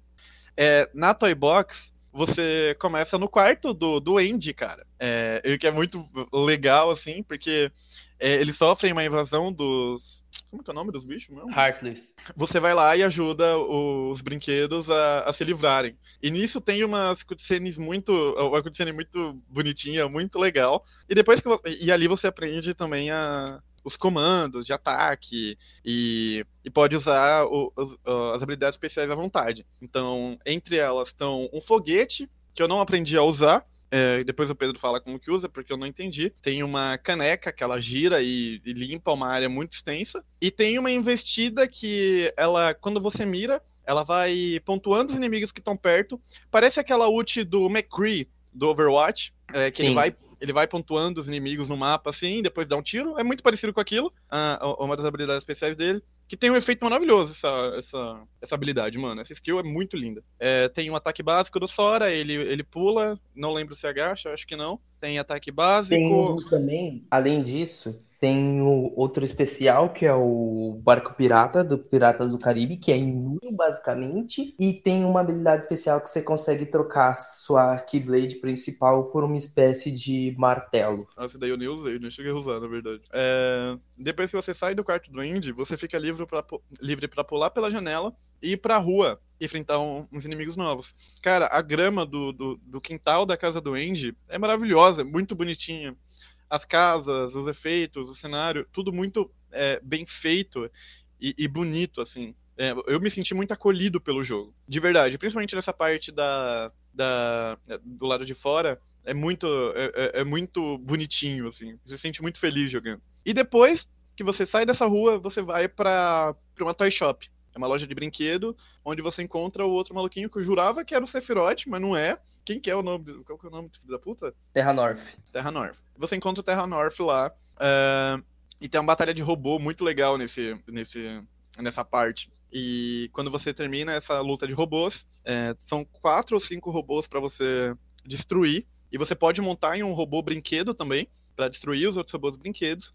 É, na Toy Box, você começa no quarto do, do Andy, cara. É, que é muito legal, assim, porque é, eles sofrem uma invasão dos. Como é, é o nome dos bichos mesmo? Heartless. Você vai lá e ajuda os brinquedos a, a se livrarem. E nisso tem umas cutscenes muito. Uma cutscene muito bonitinha, muito legal. E depois que você, E ali você aprende também a, os comandos de ataque e, e pode usar o, os, as habilidades especiais à vontade. Então, entre elas estão um foguete, que eu não aprendi a usar, é, depois o Pedro fala como que usa, porque eu não entendi. Tem uma caneca que ela gira e, e, limpa uma área muito extensa. E tem uma investida que ela, quando você mira, ela vai pontuando os inimigos que estão perto. Parece aquela ult do McCree do Overwatch, é, que Sim. ele vai ele vai pontuando os inimigos no mapa assim, depois dá um tiro. É muito parecido com aquilo, uma das habilidades especiais dele. Que tem um efeito maravilhoso, essa, essa, essa habilidade, mano. Essa skill é muito linda. É, tem um ataque básico do Sora, ele, ele pula, não lembro se agacha, acho que não. Tem ataque básico. Tem também, além disso, Tem o outro especial, que é o Barco Pirata, do Piratas do Caribe, que é mil, basicamente. E tem uma habilidade especial que você consegue trocar sua Keyblade principal por uma espécie de martelo. Ah, esse daí eu nem usei, nem cheguei a usar, na verdade. É... Depois que você sai do quarto do Indy, você fica livre pra, livre pular pela janela e ir pra rua enfrentar um, uns inimigos novos. Cara, a grama do, do, do quintal da casa do Andy é maravilhosa, muito bonitinha as casas, os efeitos, o cenário, tudo muito é, bem feito e, e bonito, assim. É, eu me senti muito acolhido pelo jogo, de verdade. Principalmente nessa parte da, da do lado de fora, é muito, é, é, é muito bonitinho, assim. Você se sente muito feliz jogando. E depois que você sai dessa rua, você vai para uma toy shop. É uma loja de brinquedo, onde você encontra o outro maluquinho que eu jurava que era o Sephiroth, mas não é. Quem que é o nome? Qual que é o nome do filho da puta? Terra North. Terra North. Você encontra o Terra North lá. Uh, e tem uma batalha de robô muito legal nesse, nesse, nessa parte. E quando você termina essa luta de robôs, é, são quatro ou cinco robôs para você destruir. E você pode montar em um robô brinquedo também, para destruir os outros robôs brinquedos.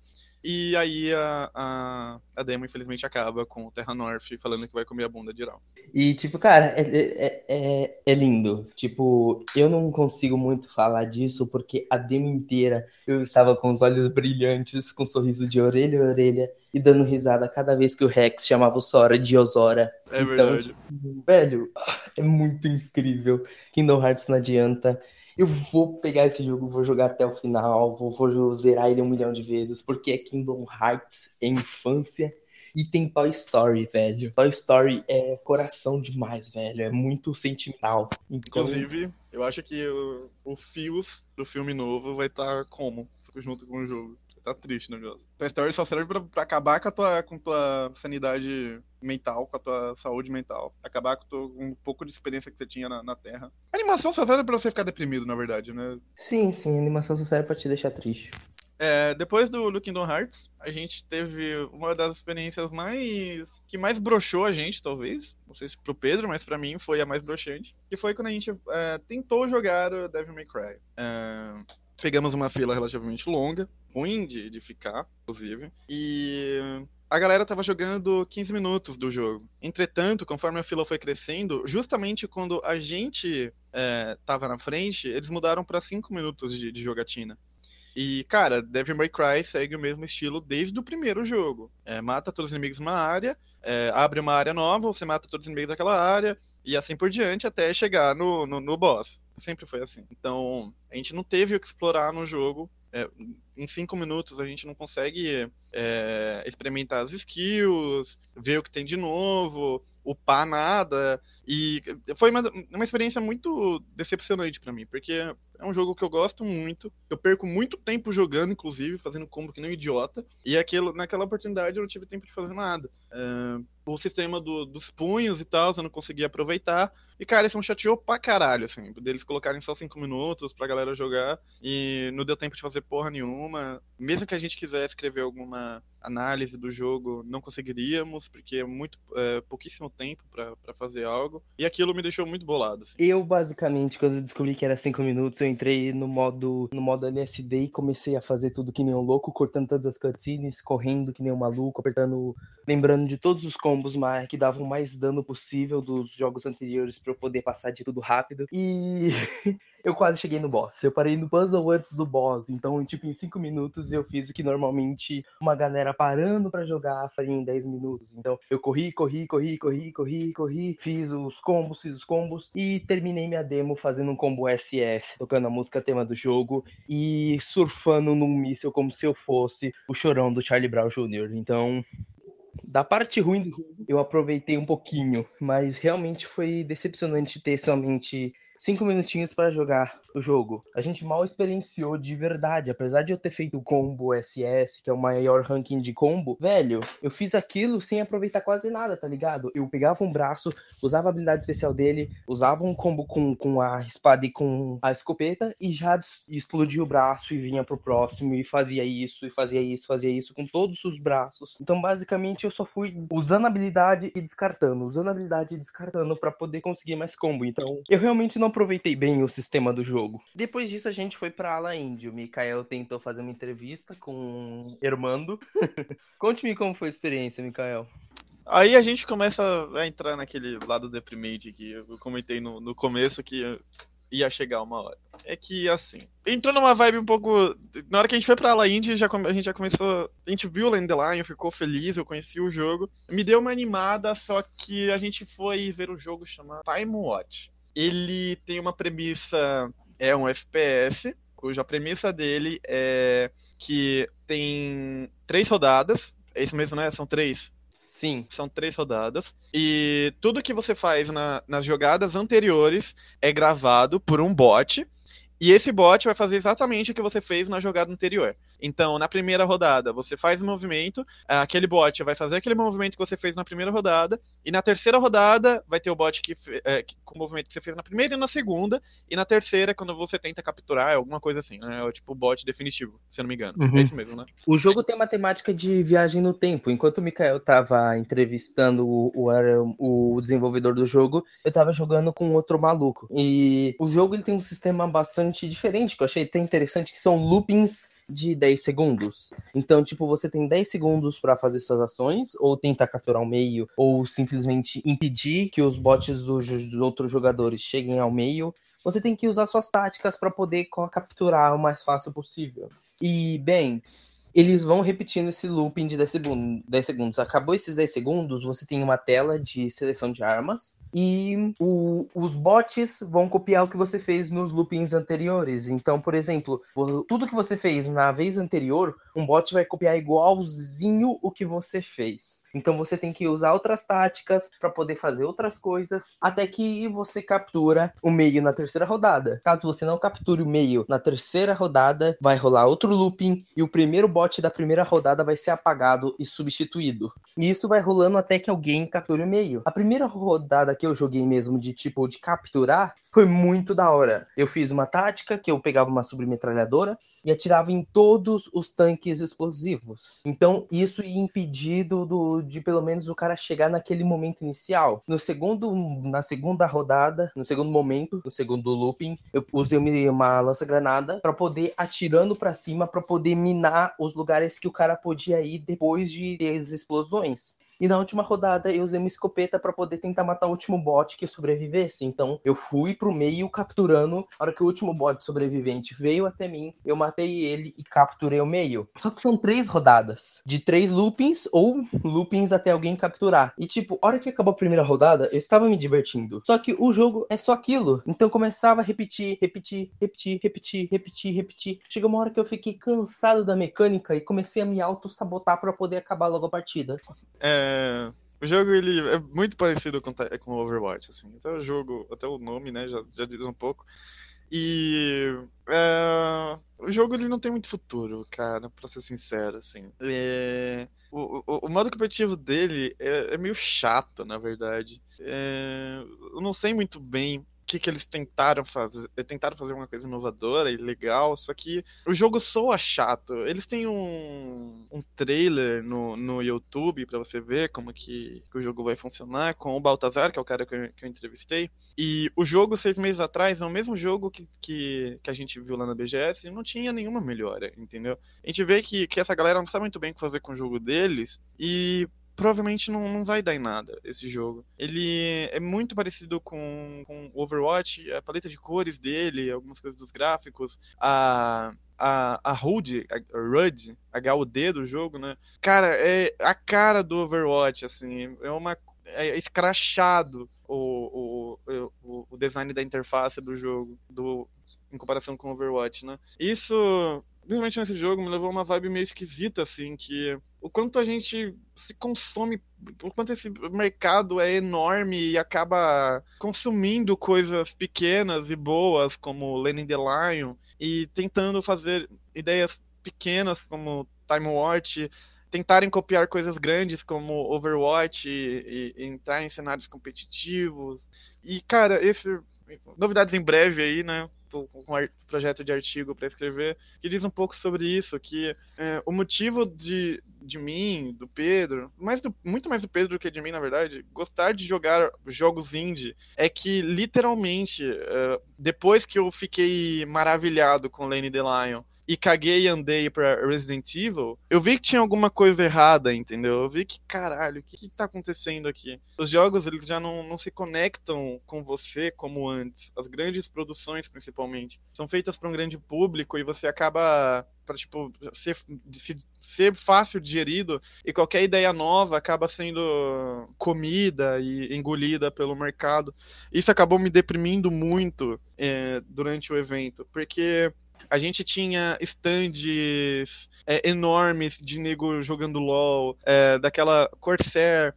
E aí a, a, a, demo, infelizmente, acaba com o Terra North falando que vai comer a bunda de Iral. E, tipo, cara, é, é, é, é, lindo. Tipo, eu não consigo muito falar disso porque a demo inteira eu estava com os olhos brilhantes, com um sorriso de orelha a orelha e dando risada cada vez que o Rex chamava o Sora de Osora. É então, verdade. Tipo, velho, é muito incrível. Kingdom Hearts não adianta eu vou pegar esse jogo, vou jogar até o final, vou, vou zerar ele um milhão de vezes, porque é Kingdom Hearts, é infância. E tem Toy Story, velho. Toy Story é coração demais, velho. É muito sentimental. Então... Inclusive, eu acho que o, o Fios do filme novo vai estar tá como? Junto com o jogo tá triste o negócio. Toy Story só serve pra, pra, acabar com a tua, com tua sanidade mental, com a tua saúde mental. Acabar com, tua, um pouco de experiência que você tinha na, na Terra. A animação só serve pra você ficar deprimido, na verdade, né? Sim, sim, animação só serve pra te deixar triste. É, depois do, do Kingdom Hearts, a gente teve uma das experiências mais. que mais broxou a gente, talvez. Não sei se pro Pedro, mas para mim foi a mais broxante. Que foi quando a gente é, tentou jogar o Devil May Cry. É, pegamos uma fila relativamente longa ruim de, de ficar, inclusive. E a galera tava jogando 15 minutos do jogo. Entretanto, conforme a fila foi crescendo, justamente quando a gente é, tava na frente, eles mudaram para 5 minutos de, de, jogatina. E, cara, Devil May Cry segue o mesmo estilo desde o primeiro jogo. É, mata todos os inimigos numa área, é, abre uma área nova, você mata todos os inimigos daquela área, e assim por diante até chegar no, no, no boss. Sempre foi assim. Então, a gente não teve o que explorar no jogo é, em cinco minutos a gente não consegue é, experimentar as skills, ver o que tem de novo, upar nada. E foi uma, uma experiência muito decepcionante para mim, porque é um jogo que eu gosto muito. Eu perco muito tempo jogando, inclusive, fazendo combo que nem um idiota. E aquilo, naquela oportunidade eu não tive tempo de fazer nada. É, o sistema do, dos punhos e tal, eu não conseguia aproveitar. E, cara, isso é um chateou pra caralho, assim, deles colocarem só cinco minutos pra galera jogar. E não deu tempo de fazer porra nenhuma. Mesmo que a gente quisesse escrever alguma uh, análise do jogo, não conseguiríamos, porque é muito é, pouquíssimo tempo para fazer algo. E aquilo me deixou muito bolado. Assim. Eu, basicamente, quando eu descobri que era cinco minutos, eu entrei no modo, no modo LSD e comecei a fazer tudo que nem um louco, cortando todas as cutscenes, correndo que nem um maluco, apertando. Lembrando de todos os combos mais, que davam mais dano possível dos jogos anteriores para eu poder passar de tudo rápido. E (laughs) eu quase cheguei no boss. Eu parei no puzzle antes do boss. Então, tipo, em 5 minutos eu fiz o que normalmente uma galera parando para jogar faria em 10 minutos. Então, eu corri, corri, corri, corri, corri, corri, fiz os combos, fiz os combos e terminei minha demo fazendo um combo SS, tocando a música tema do jogo e surfando num míssil como se eu fosse o chorão do Charlie Brown Jr. Então, da parte ruim do jogo, eu aproveitei um pouquinho, mas realmente foi decepcionante ter somente cinco minutinhos para jogar o jogo. A gente mal experienciou de verdade, apesar de eu ter feito o combo SS, que é o maior ranking de combo, velho, eu fiz aquilo sem aproveitar quase nada, tá ligado? Eu pegava um braço, usava a habilidade especial dele, usava um combo com, com a espada e com a escopeta e já explodia o braço e vinha pro próximo e fazia isso, e fazia isso, fazia isso com todos os braços. Então, basicamente, eu só fui usando a habilidade e descartando, usando habilidade e descartando para poder conseguir mais combo. Então, eu realmente não não aproveitei bem o sistema do jogo. Depois disso, a gente foi pra Ala Índia. O Mikael tentou fazer uma entrevista com Hermando. (laughs) Conte-me como foi a experiência, Mikael. Aí a gente começa a entrar naquele lado deprimente que eu comentei no, no começo que ia chegar uma hora. É que, assim, entrou numa vibe um pouco. Na hora que a gente foi pra La Indy, já, a gente já começou. A gente viu o Landline, ficou feliz, eu conheci o jogo. Me deu uma animada, só que a gente foi ver o jogo chamado Time Watch. Ele tem uma premissa. É um FPS, cuja premissa dele é que tem três rodadas. É isso mesmo, né? São três Sim. São três rodadas. E tudo que você faz na, nas jogadas anteriores é gravado por um bot. E esse bot vai fazer exatamente o que você fez na jogada anterior. Então, na primeira rodada, você faz o movimento, aquele bot vai fazer aquele movimento que você fez na primeira rodada, e na terceira rodada vai ter o bot que, é, com o movimento que você fez na primeira e na segunda, e na terceira, quando você tenta capturar, é alguma coisa assim, né? É tipo o bot definitivo, se eu não me engano. Uhum. É isso mesmo, né? O jogo tem uma temática de viagem no tempo. Enquanto o Mikael tava entrevistando o, o, o desenvolvedor do jogo, eu tava jogando com outro maluco. E o jogo ele tem um sistema bastante diferente, que eu achei até interessante, que são loopings de 10 segundos. Então, tipo, você tem 10 segundos para fazer suas ações, ou tentar capturar o meio, ou simplesmente impedir que os bots dos, dos outros jogadores cheguem ao meio. Você tem que usar suas táticas para poder capturar o mais fácil possível. E, bem, eles vão repetindo esse looping de 10 segundos. 10 segundos. Acabou esses 10 segundos, você tem uma tela de seleção de armas e o, os bots vão copiar o que você fez nos loopings anteriores. Então, por exemplo, tudo que você fez na vez anterior, um bot vai copiar igualzinho o que você fez. Então, você tem que usar outras táticas para poder fazer outras coisas até que você captura o meio na terceira rodada. Caso você não capture o meio na terceira rodada, vai rolar outro looping e o primeiro bot da primeira rodada vai ser apagado e substituído. E isso vai rolando até que alguém capture o meio. A primeira rodada que eu joguei mesmo de tipo de capturar foi muito da hora. Eu fiz uma tática que eu pegava uma submetralhadora e atirava em todos os tanques explosivos. Então isso ia impedir do, de pelo menos o cara chegar naquele momento inicial. No segundo, na segunda rodada, no segundo momento, no segundo looping, eu usei uma lança-granada para poder atirando para cima para poder minar os lugares que o cara podia ir depois de as explosões. E na última rodada eu usei uma escopeta para poder tentar matar o último bot que sobrevivesse. Então eu fui pro meio capturando. A hora que o último bot sobrevivente veio até mim, eu matei ele e capturei o meio. Só que são três rodadas de três loopings ou loopings até alguém capturar. E tipo, a hora que acabou a primeira rodada, eu estava me divertindo. Só que o jogo é só aquilo. Então começava a repetir, repetir, repetir, repetir, repetir, repetir. Chegou uma hora que eu fiquei cansado da mecânica e comecei a me auto-sabotar para poder acabar logo a partida. É, o jogo ele é muito parecido com, com Overwatch, assim. Até o jogo, até o nome, né, já, já diz um pouco. E é, o jogo ele não tem muito futuro, cara, pra ser sincero, assim. É, o, o, o, modo competitivo dele é, é, meio chato, na verdade. É, eu não sei muito bem que, que eles tentaram fazer. Tentaram fazer uma coisa inovadora e legal, só que o jogo soa chato. Eles têm um, um trailer no, no YouTube para você ver como que, que, o jogo vai funcionar, com o Baltazar, que é o cara que eu, que eu, entrevistei. E o jogo, seis meses atrás, é o mesmo jogo que, que, que a gente viu lá na BGS e não tinha nenhuma melhora, entendeu? A gente vê que, que essa galera não sabe muito bem o que fazer com o jogo deles. E provavelmente não, não vai dar em nada esse jogo. Ele é muito parecido com, com Overwatch, a paleta de cores dele, algumas coisas dos gráficos, a a, a HUD, a HUD, HUD do jogo, né? Cara, é a cara do Overwatch, assim, é uma é escrachado o, o, o, o design da interface do jogo, do, em comparação com Overwatch, né? Isso, principalmente nesse jogo, me levou a uma vibe meio esquisita, assim, que o quanto a gente se consome, o quanto esse mercado é enorme e acaba consumindo coisas pequenas e boas, como Lenin the Lion, e tentando fazer ideias pequenas como Time Watch, tentarem copiar coisas grandes como Overwatch e, e, entrar em cenários competitivos. E, cara, esse. Novidades em breve aí, né? Um projeto de artigo para escrever, que diz um pouco sobre isso, que é, o motivo de, de mim, do Pedro, mais do, muito mais do Pedro do que de mim, na verdade, gostar de jogar jogos indie é que, literalmente, uh, depois que eu fiquei maravilhado com Lane the Lion, e caguei e andei pra Resident Evil, eu vi que tinha alguma coisa errada, entendeu? Eu vi que, caralho, o que, que tá acontecendo aqui? Os jogos, eles já não, não se conectam com você como antes. As grandes produções, principalmente, são feitas para um grande público e você acaba para tipo ser, ser fácil digerido e qualquer ideia nova acaba sendo comida e engolida pelo mercado. Isso acabou me deprimindo muito é, durante o evento, porque a gente tinha stands é, enormes de nego jogando LOL, é, daquela Corsair.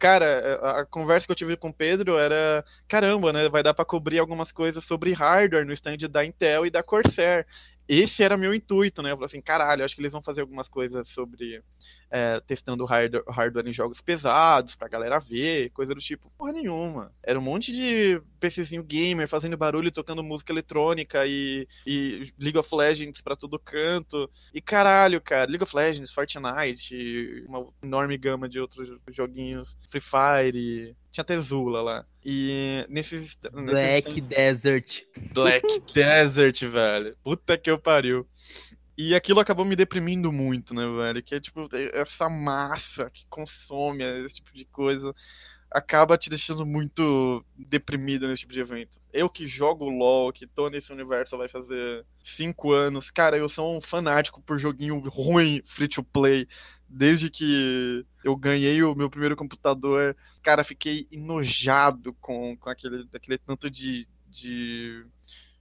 Cara, a conversa que eu tive com o Pedro era: caramba, né? Vai dar para cobrir algumas coisas sobre hardware no stand da Intel e da Corsair. Esse era meu intuito, né? Eu falei assim: caralho, acho que eles vão fazer algumas coisas sobre é, testando hardware, hardware em jogos pesados pra galera ver, coisa do tipo. Porra nenhuma. Era um monte de PCzinho gamer fazendo barulho, tocando música eletrônica e, e League of Legends pra todo canto. E caralho, cara, League of Legends, Fortnite, uma enorme gama de outros joguinhos, Free Fire, tinha até Zula lá. E nesses. Black Desert. Black (laughs) Desert, velho. Puta que eu pariu. E aquilo acabou me deprimindo muito, né, velho? Que é tipo, essa massa que consome esse tipo de coisa acaba te deixando muito deprimido nesse tipo de evento. Eu que jogo LOL, que tô nesse universo vai fazer cinco anos, cara, eu sou um fanático por joguinho ruim, free to play. Desde que eu ganhei o meu primeiro computador, cara, fiquei enojado com, com aquele, aquele tanto de, de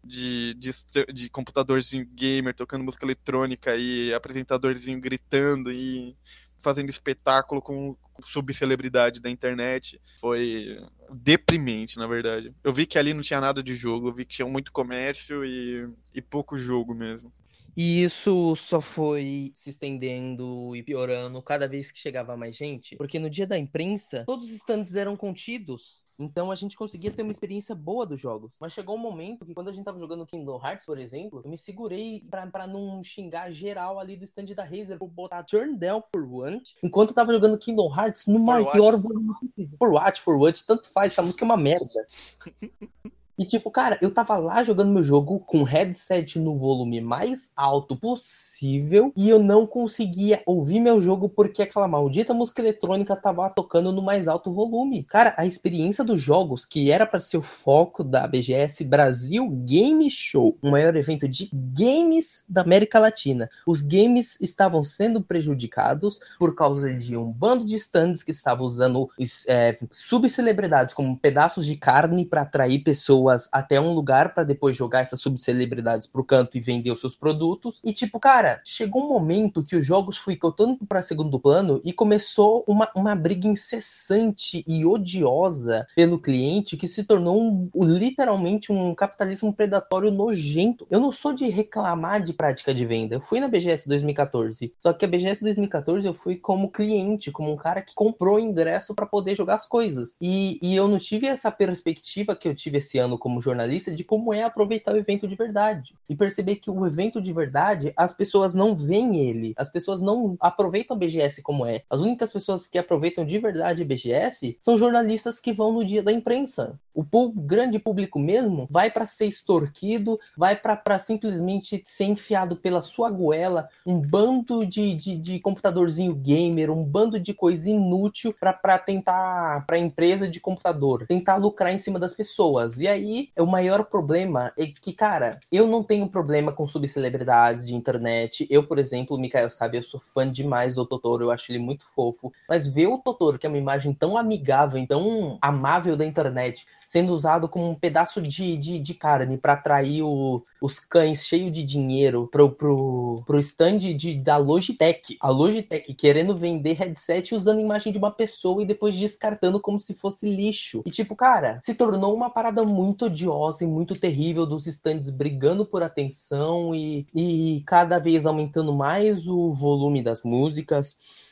de, de, de computadorzinho gamer tocando música eletrônica e apresentadorzinho gritando e fazendo espetáculo com, com subcelebridade da internet. Foi deprimente, na verdade. Eu vi que ali não tinha nada de jogo, eu vi que tinha muito comércio e, e pouco jogo mesmo. E isso só foi se estendendo e piorando cada vez que chegava mais gente, porque no dia da imprensa, todos os stands eram contidos, então a gente conseguia ter uma experiência boa dos jogos. Mas chegou um momento que quando a gente tava jogando Kingdom Hearts, por exemplo, eu me segurei pra, pra não xingar geral ali do stand da Razer, por botar Turn Down for What, enquanto eu tava jogando Kingdom Hearts no maior volume possível. For What, For What, tanto faz, essa música é uma merda. (laughs) E tipo, cara, eu tava lá jogando meu jogo com headset no volume mais alto possível e eu não conseguia ouvir meu jogo porque aquela maldita música eletrônica tava tocando no mais alto volume. Cara, a experiência dos jogos, que era para ser o foco da BGS Brasil Game Show, o maior evento de games da América Latina. Os games estavam sendo prejudicados por causa de um bando de stands que estavam usando é, subcelebridades como pedaços de carne para atrair pessoas pessoas até um lugar para depois jogar essas subcelebridades pro canto e vender os seus produtos. E tipo, cara, chegou um momento que os jogos ficam tanto para segundo plano e começou uma, uma briga incessante e odiosa pelo cliente que se tornou um, literalmente um capitalismo predatório nojento. Eu não sou de reclamar de prática de venda. Eu fui na BGS 2014. Só que a BGS 2014 eu fui como cliente, como um cara que comprou ingresso para poder jogar as coisas. E, e eu não tive essa perspectiva que eu tive esse ano como jornalista de como é aproveitar o evento de verdade. E perceber que o evento de verdade, as pessoas não veem ele. As pessoas não aproveitam a BGS como é. As únicas pessoas que aproveitam de verdade a BGS são jornalistas que vão no dia da imprensa. O grande público mesmo vai para ser extorquido, vai para simplesmente ser enfiado pela sua goela, um bando de, de, de computadorzinho gamer, um bando de coisa inútil para tentar, para empresa de computador, tentar lucrar em cima das pessoas. E aí, o maior problema é que, cara, eu não tenho problema com subcelebridades de internet. Eu, por exemplo, o Mikael sabe, eu sou fã demais do Totoro, eu acho ele muito fofo. Mas ver o Totoro, que é uma imagem tão amigável, tão amável da internet, sendo usado como um pedaço de, de, de carne para atrair o, os cães cheios de dinheiro pro, pro, pro stand de, da Logitech. A Logitech querendo vender headset usando a imagem de uma pessoa e depois descartando como se fosse lixo. E tipo, cara, se tornou uma parada muito odiosa e muito terrível dos stands brigando por atenção e, e cada vez aumentando mais o volume das músicas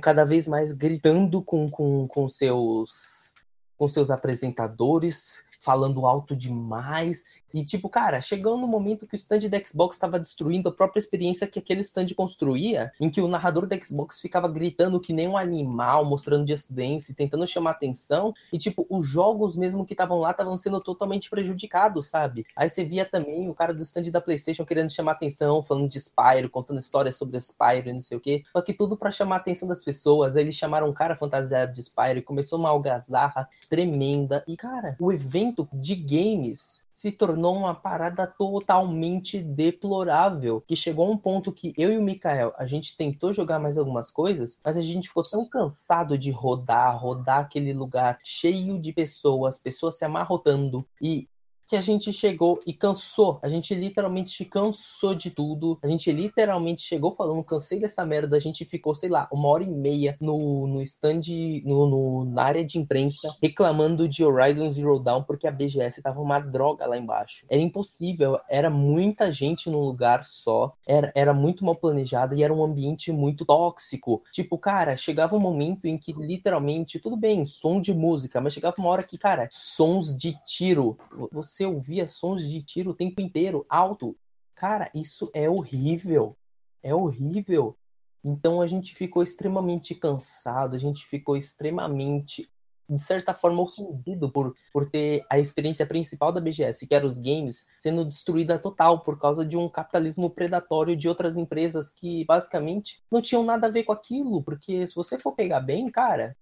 cada vez mais gritando com, com, com seus com seus apresentadores, falando alto demais, E, tipo, cara, chegou no momento que o stand da Xbox estava destruindo a própria experiência que aquele stand construía, em que o narrador da Xbox ficava gritando que nem um animal, mostrando Just Dance, tentando chamar atenção, e, tipo, os jogos mesmo que estavam lá estavam sendo totalmente prejudicados, sabe? Aí você via também o cara do stand da PlayStation querendo chamar atenção, falando de Spyro, contando histórias sobre Spyro e não sei o quê, só que tudo para chamar a atenção das pessoas. Aí eles chamaram um cara fantasiado de Spyro e começou uma algazarra tremenda. E, cara, o evento de games se tornou uma parada totalmente deplorável, que chegou a um ponto que eu e o Mikael, a gente tentou jogar mais algumas coisas, mas a gente ficou tão cansado de rodar, rodar aquele lugar cheio de pessoas, pessoas se amarrotando e que a gente chegou e cansou. A gente literalmente cansou de tudo. A gente literalmente chegou falando, cansei dessa merda. A gente ficou, sei lá, uma hora e meia no, no stand, no, no na área de imprensa, reclamando de Horizon Zero Dawn, porque a BGS tava uma droga lá embaixo. Era impossível, era muita gente num lugar só, era, era muito mal planejado e era um ambiente muito tóxico. Tipo, cara, chegava um momento em que literalmente, tudo bem, som de música, mas chegava uma hora que, cara, sons de tiro. Você você ouvia sons de tiro o tempo inteiro, alto. Cara, isso é horrível. É horrível. Então a gente ficou extremamente cansado, a gente ficou extremamente, de certa forma, ofendido por, por ter a experiência principal da BGS, que era os games, sendo destruída total por causa de um capitalismo predatório de outras empresas que basicamente não tinham nada a ver com aquilo. Porque se você for pegar bem, cara,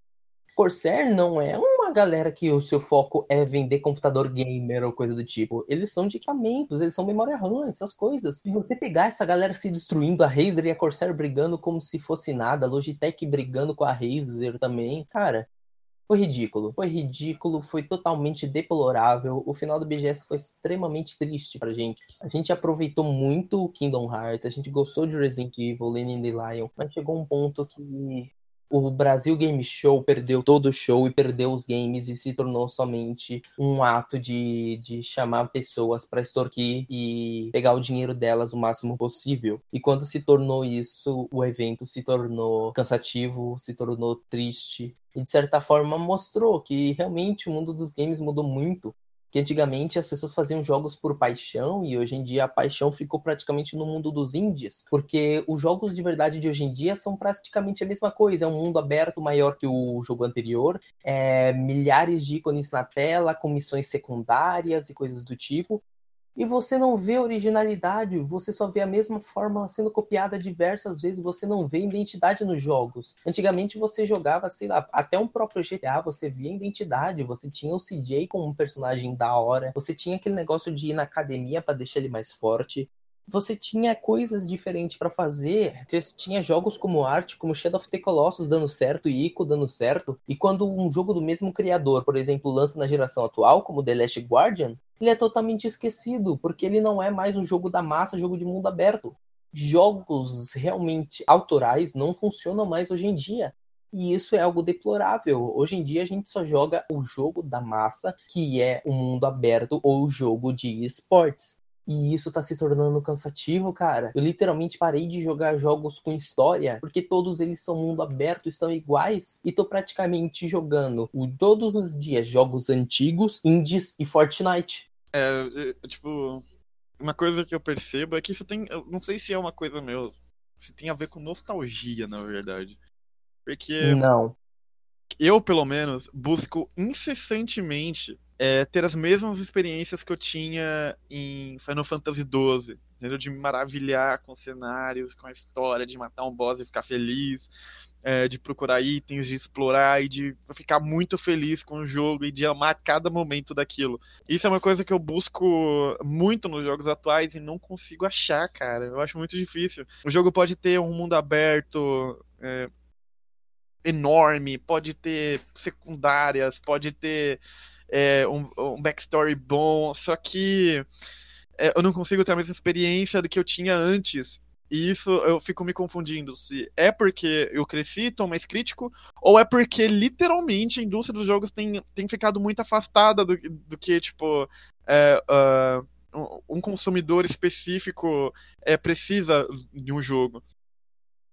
Corsair não é uma galera que o seu foco é vender computador gamer ou coisa do tipo. Eles são de equipamentos, eles são memória RAM, essas coisas. E você pegar essa galera se destruindo, a Razer e a Corsair brigando como se fosse nada, a Logitech brigando com a Razer também, cara. Foi ridículo, foi ridículo, foi totalmente deplorável. O final do BGS foi extremamente triste pra gente. A gente aproveitou muito o Kingdom Hearts, a gente gostou de Resident Evil, Lenin the Lion, mas chegou um ponto que o Brasil Game Show perdeu todo o show e perdeu os games e se tornou somente um ato de, de chamar pessoas para extorquir e pegar o dinheiro delas o máximo possível. E quando se tornou isso, o evento se tornou cansativo, se tornou triste. E de certa forma mostrou que realmente o mundo dos games mudou muito que antigamente as pessoas faziam jogos por paixão e hoje em dia a paixão ficou praticamente no mundo dos indies, porque os jogos de verdade de hoje em dia são praticamente a mesma coisa, é um mundo aberto maior que o jogo anterior, é, milhares de ícones na tela, com missões secundárias e coisas do tipo, e você não vê originalidade, você só vê a mesma forma sendo copiada diversas vezes, você não vê identidade nos jogos. Antigamente você jogava, sei lá, até um próprio GTA, você via identidade, você tinha o CJ como um personagem da hora, você tinha aquele negócio de ir na academia para deixar ele mais forte, você tinha coisas diferentes para fazer. Você tinha jogos como arte, como Shadow of the Colossus dando certo e Ico dando certo. E quando um jogo do mesmo criador, por exemplo, lança na geração atual, como The Last Guardian, ele é totalmente esquecido, porque ele não é mais um jogo da massa, jogo de mundo aberto. Jogos realmente autorais não funcionam mais hoje em dia. E isso é algo deplorável. Hoje em dia a gente só joga o jogo da massa, que é o mundo aberto ou o jogo de esportes. E isso tá se tornando cansativo, cara. Eu literalmente parei de jogar jogos com história, porque todos eles são mundo aberto e são iguais. E tô praticamente jogando todos os dias jogos antigos, indies e Fortnite. É, tipo, uma coisa que eu percebo é que isso tem. Eu não sei se é uma coisa meu. Se tem a ver com nostalgia, na verdade. Porque. Não. Eu, pelo menos, busco incessantemente é, ter as mesmas experiências que eu tinha em Final Fantasy XII. Entendeu? De me maravilhar com cenários, com a história, de matar um boss e ficar feliz, é, de procurar itens, de explorar e de ficar muito feliz com o jogo e de amar cada momento daquilo. Isso é uma coisa que eu busco muito nos jogos atuais e não consigo achar, cara. Eu acho muito difícil. O jogo pode ter um mundo aberto. É, enorme, pode ter secundárias, pode ter é, um, um backstory bom, só que é, eu não consigo ter a mesma experiência do que eu tinha antes. E isso eu fico me confundindo se é porque eu cresci, tô mais crítico, ou é porque literalmente a indústria dos jogos tem, tem ficado muito afastada do, do que, tipo, é, uh, um consumidor específico é, precisa de um jogo.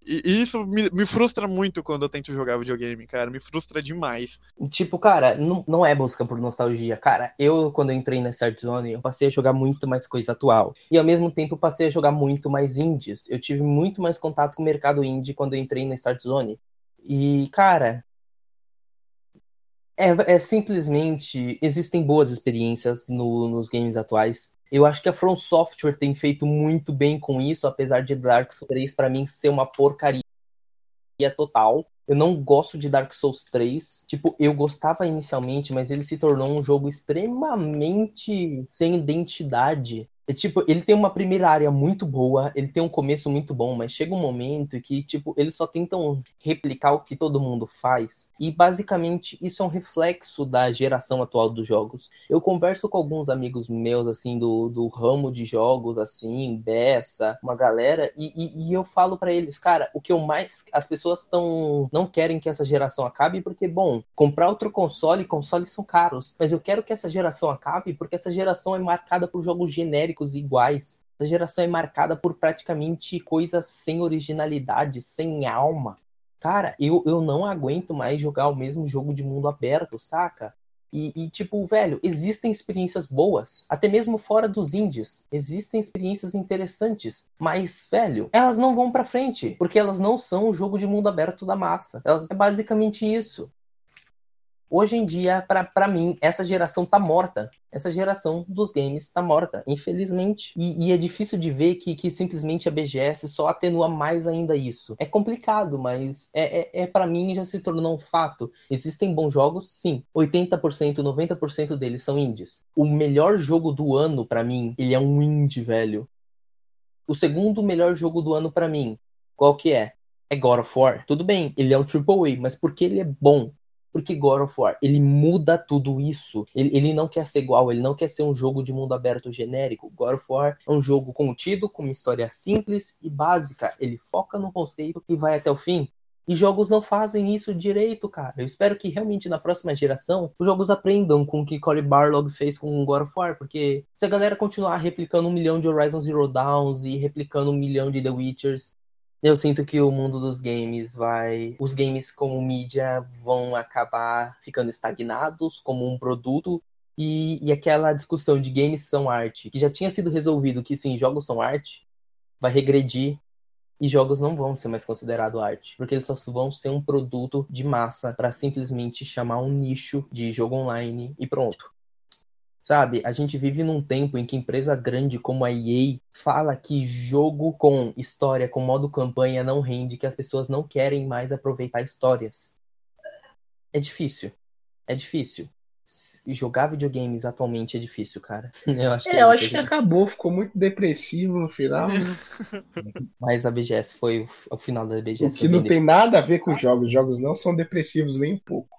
E isso me, me, frustra muito quando eu tento jogar videogame, cara. Me frustra demais. Tipo, cara, não, não é busca por nostalgia. Cara, eu, quando eu entrei na Start Zone, eu passei a jogar muito mais coisa atual. E ao mesmo tempo, passei a jogar muito mais indies. Eu tive muito mais contato com o mercado indie quando eu entrei na Start Zone. E, cara. É, é simplesmente. Existem boas experiências no, nos games atuais. Eu acho que a From Software tem feito muito bem com isso, apesar de Dark Souls 3 para mim ser uma porcaria total. Eu não gosto de Dark Souls 3. Tipo, eu gostava inicialmente, mas ele se tornou um jogo extremamente sem identidade. É, tipo, ele tem uma primeira área muito boa, ele tem um começo muito bom, mas chega um momento que, tipo, eles só tentam replicar o que todo mundo faz. E basicamente isso é um reflexo da geração atual dos jogos. Eu converso com alguns amigos meus, assim, do, do ramo de jogos, assim, dessa, uma galera, e, e, e eu falo para eles, cara, o que eu mais. As pessoas estão. não querem que essa geração acabe, porque, bom, comprar outro console, consoles são caros, mas eu quero que essa geração acabe porque essa geração é marcada por jogos genéricos iguais. Essa geração é marcada por praticamente coisas sem originalidade, sem alma. Cara, eu, eu não aguento mais jogar o mesmo jogo de mundo aberto, saca? E, e, tipo, velho, existem experiências boas, até mesmo fora dos indies. Existem experiências interessantes, mas, velho, elas não vão pra frente, porque elas não são o jogo de mundo aberto da massa. Elas, é basicamente isso. Hoje em dia, para mim, essa geração tá morta. Essa geração dos games tá morta, infelizmente. E, e, é difícil de ver que, que simplesmente a BGS só atenua mais ainda isso. É complicado, mas é, é, é para mim já se tornou um fato. Existem bons jogos, sim. 80%, 90% deles são indies. O melhor jogo do ano, para mim, ele é um indie, velho. O segundo melhor jogo do ano para mim, qual que é? É God of War. Tudo bem, ele é um AAA, mas porque ele é bom, porque God of War, ele muda tudo isso. Ele, ele não quer ser igual, ele não quer ser um jogo de mundo aberto genérico. God of War é um jogo contido, com uma história simples e básica. Ele foca no conceito e vai até o fim. E jogos não fazem isso direito, cara. Eu espero que realmente na próxima geração os jogos aprendam com o que Cory Barlog fez com God of War, porque se a galera continuar replicando um milhão de Horizon Zero Dawns e replicando um milhão de The Witchers, eu sinto que o mundo dos games vai. Os games como mídia vão acabar ficando estagnados como um produto. E, e aquela discussão de games são arte, que já tinha sido resolvido que sim, jogos são arte, vai regredir e jogos não vão ser mais considerados arte, porque eles só vão ser um produto de massa para simplesmente chamar um nicho de jogo online e pronto. Sabe, a gente vive num tempo em que empresa grande como a EA fala que jogo com história, com modo campanha não rende, que as pessoas não querem mais aproveitar histórias. É difícil. É difícil. Jogar videogames atualmente é difícil, cara. (laughs) Eu acho que, é, eu acho que acabou, ficou muito depressivo no final. (laughs) Mas a BGS foi o final da BGS. O que não tem nada a ver com jogos. Os jogos não são depressivos nem um pouco.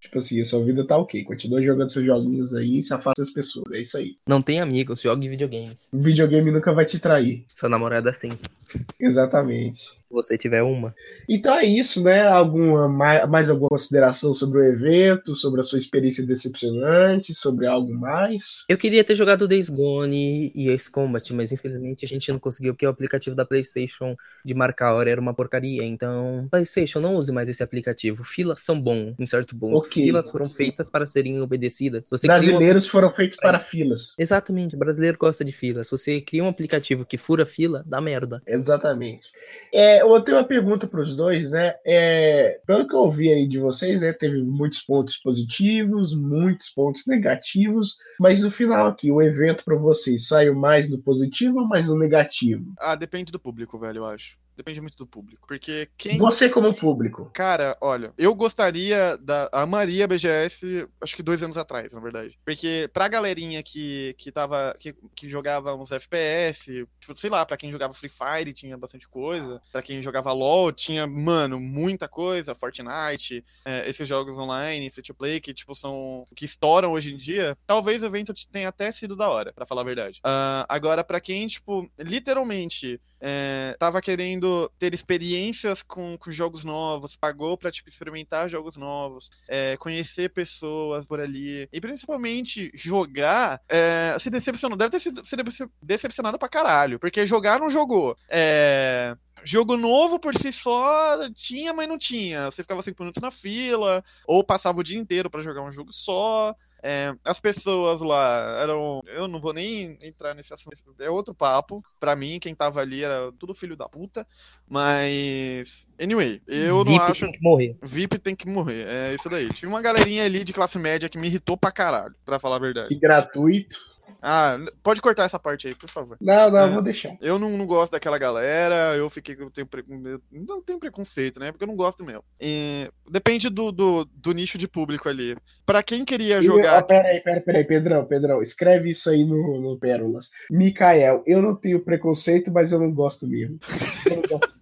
Tipo assim, a sua vida tá ok. Continua jogando seus joguinhos aí e se afasta das pessoas. É isso aí. Não tem amigos, jogue videogames. O videogame nunca vai te trair. Sua namorada sim. (laughs) Exatamente se você tiver uma. Então é isso, né? Alguma mais alguma consideração sobre o evento, sobre a sua experiência decepcionante, sobre algo mais? Eu queria ter jogado Days Gone e Ace Combat, mas infelizmente a gente não conseguiu porque o aplicativo da PlayStation de marcar a hora era uma porcaria. Então, PlayStation não use mais esse aplicativo. Filas são bons, em certo ponto. Okay. Filas foram feitas para serem obedecidas. Você Brasileiros uma... foram feitos para filas. Exatamente, o brasileiro gosta de filas. Se você cria um aplicativo que fura fila, dá merda. Exatamente. É, eu tenho uma pergunta para os dois, né? É, pelo que eu ouvi aí de vocês, né, teve muitos pontos positivos, muitos pontos negativos, mas no final aqui, o evento para vocês saiu mais no positivo ou mais no negativo? Ah, depende do público, velho, eu acho. Depende muito do público. Porque quem. Você, como público. Cara, olha, eu gostaria da. Amaria BGS, acho que dois anos atrás, na verdade. Porque pra galerinha que, que tava. Que, que jogava uns FPS, tipo, sei lá, pra quem jogava Free Fire tinha bastante coisa. Pra quem jogava LOL tinha, mano, muita coisa. Fortnite, é, esses jogos online, free to play, que, tipo, são. que estouram hoje em dia. Talvez o evento tenha até sido da hora, pra falar a verdade. Uh, agora, pra quem, tipo, literalmente é, tava querendo ter experiências com, com jogos novos, pagou pra, tipo, experimentar jogos novos, é, conhecer pessoas por ali, e principalmente jogar, é, se decepcionou, deve ter sido se decepcionado pra caralho, porque jogar não jogou. É jogo novo por si só tinha, mas não tinha. Você ficava cinco minutos na fila, ou passava o dia inteiro para jogar um jogo só. É, as pessoas lá eram. Eu não vou nem entrar nesse assunto. É outro papo. Pra mim, quem tava ali era tudo filho da puta. Mas. Anyway, eu VIP não acho. tem que morrer. VIP tem que morrer. É isso daí. Tinha uma galerinha ali de classe média que me irritou pra caralho, pra falar a verdade. Que gratuito. Ah, pode cortar essa parte aí, por favor. Não, não, É. vou deixar. Eu não, não gosto daquela galera, eu fiquei. Eu tenho, eu não tenho preconceito, né? Porque eu não gosto mesmo. E depende do, do, do nicho de público ali. Pra quem queria E, ó, jogar. peraí, peraí, peraí, Pedrão, Pedrão, escreve isso aí no, no Pérolas. Mikael, eu não tenho preconceito, mas eu não gosto mesmo. Eu não gosto.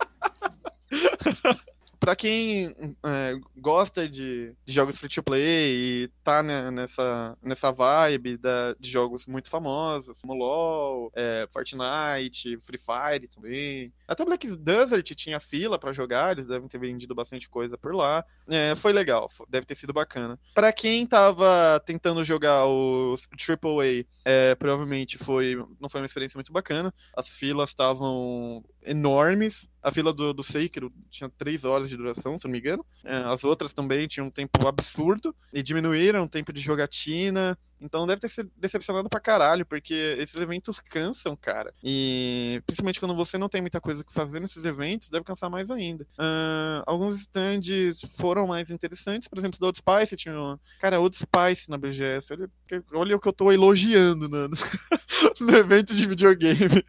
(laughs) Pra quem é, gosta de, de jogos free to play e tá né, nessa, nessa vibe da, de jogos muito famosos, como LoL, é, Fortnite, Free Fire também. Até Black Desert tinha fila pra jogar, eles devem ter vendido bastante coisa por lá. É, foi legal, deve ter sido bacana. Pra quem tava tentando jogar o AAA, é, provavelmente foi, não foi uma experiência muito bacana. As filas estavam enormes. A fila do, do Sekiro tinha 3 horas de duração, se não me engano. É, as outras também tinham um tempo absurdo e diminuíram o tempo de jogatina. Então deve ter sido decepcionado pra caralho, porque esses eventos cansam, cara. E principalmente quando você não tem muita coisa que fazer nesses eventos, deve cansar mais ainda. Ah, alguns stands foram mais interessantes, por exemplo, da Old Spice tinha. uma- Cara, Old Spice na BGS. Olha, olha o que eu tô elogiando no, (laughs) no evento de videogame.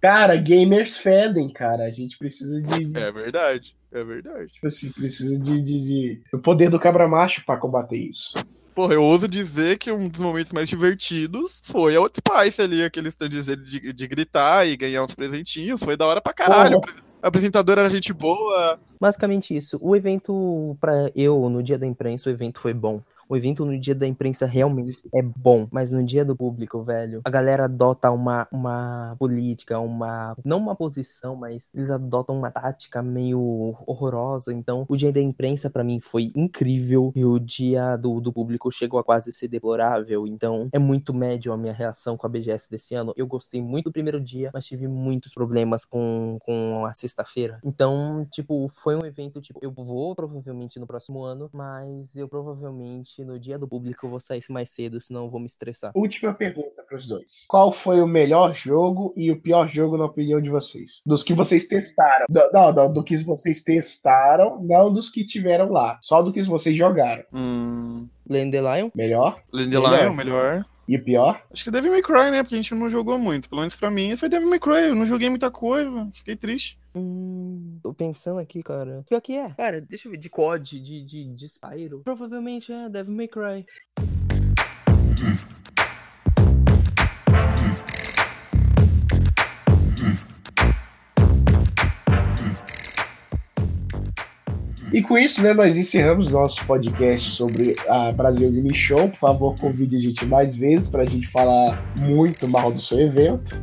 Cara, gamers fedem, cara. A gente precisa de. É verdade, é verdade. Tipo assim, precisa de, de, de- O poder do cabra macho pra combater isso. Porra, eu ouso dizer que um dos momentos mais divertidos foi a Spice ali, aquele standzinho de, de gritar e ganhar uns presentinhos. Foi da hora pra caralho. A apresentadora era gente boa. Basicamente isso. O evento, pra eu, no dia da imprensa, o evento foi bom. O evento no dia da imprensa realmente é bom, mas no dia do público, velho, a galera adota uma, uma política, uma. Não uma posição, mas eles adotam uma tática meio horrorosa. Então, o dia da imprensa pra mim foi incrível e o dia do, do público chegou a quase ser deplorável. Então, é muito médio a minha reação com a BGS desse ano. Eu gostei muito do primeiro dia, mas tive muitos problemas com, com a sexta-feira. Então, tipo, foi um evento, tipo, eu vou provavelmente no próximo ano, mas eu provavelmente no dia do público eu vou sair mais cedo, senão eu vou me estressar. Última pergunta pros dois. Qual foi o melhor jogo e o pior jogo, na opinião de vocês? Dos que vocês testaram. Do- Não, não, do que vocês testaram, não dos que tiveram lá. Só do que vocês jogaram. Hum. Landelion? Melhor Dandelion, melhor. E o pior? Acho que Devil May Cry, né? Porque a gente não jogou muito. Pelo menos pra mim foi Devil May Cry. Eu não joguei muita coisa. Fiquei triste. Hum, tô pensando aqui, cara. Pior que é. Cara, deixa eu ver. De COD, de, de, de Spyro. Provavelmente é Devil May Cry. E com isso, né, nós encerramos nosso podcast sobre a Brasil Game Show. Por favor, convide a gente mais vezes pra gente falar muito mal do seu evento.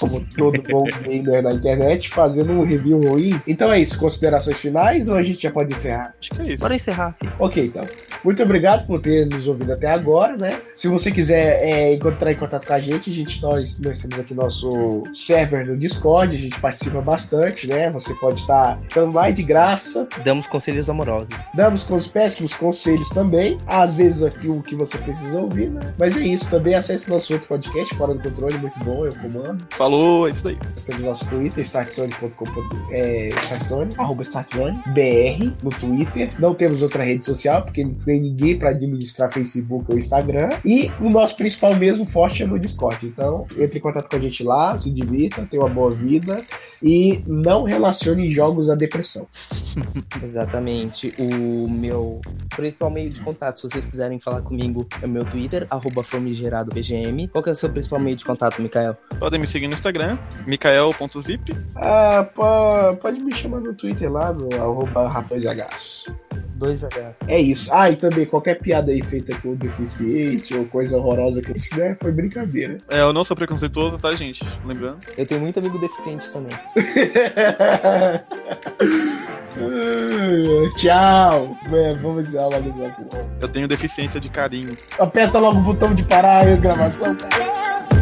Como todo bom (laughs) gamer na internet, fazendo um review ruim. Então é isso, considerações finais ou a gente já pode encerrar? Acho que é isso. Bora encerrar, filho. Ok, então. Muito obrigado por ter nos ouvido até agora, né? Se você quiser é, entrar em contato com a gente, a gente nós, nós temos aqui nosso server no Discord, a gente participa bastante, né? Você pode estar dando mais de graça, Damos conselhos amorosos. damos com os péssimos conselhos também, às vezes aqui o que você precisa ouvir, né? Mas é isso, também acesse nosso outro podcast, Fora do Controle, muito bom, eu comando. Falou, é isso daí. Nós temos nosso Twitter, startzone.com, é, startzone, arroba startzone, BR, no Twitter. Não temos outra rede social, porque não tem ninguém para administrar Facebook ou Instagram. E o nosso principal mesmo forte é no Discord. Então, entre em contato com a gente lá, se divirta, tenha uma boa vida e não relacione jogos à depressão. Exatamente. (laughs) O meu principal meio de contato, se vocês quiserem falar comigo, é o meu Twitter, arroba famigeradobgm. Qual que é o seu principal meio de contato, Mikael? Podem me seguir no Instagram, mikael.zip. Ah, pô, pode me chamar no Twitter lá, no arroba RafaelZHs. 2H. É isso. Ah, e também qualquer piada aí feita com deficiente ou coisa horrorosa que eu disse, né, foi brincadeira. É, eu não sou preconceituoso, tá, gente? Lembrando. Eu tenho muito amigo deficiente também. (laughs) Tchau. É, vamos aqui. Eu tenho deficiência de carinho. Aperta logo o botão de parar a gravação, cara.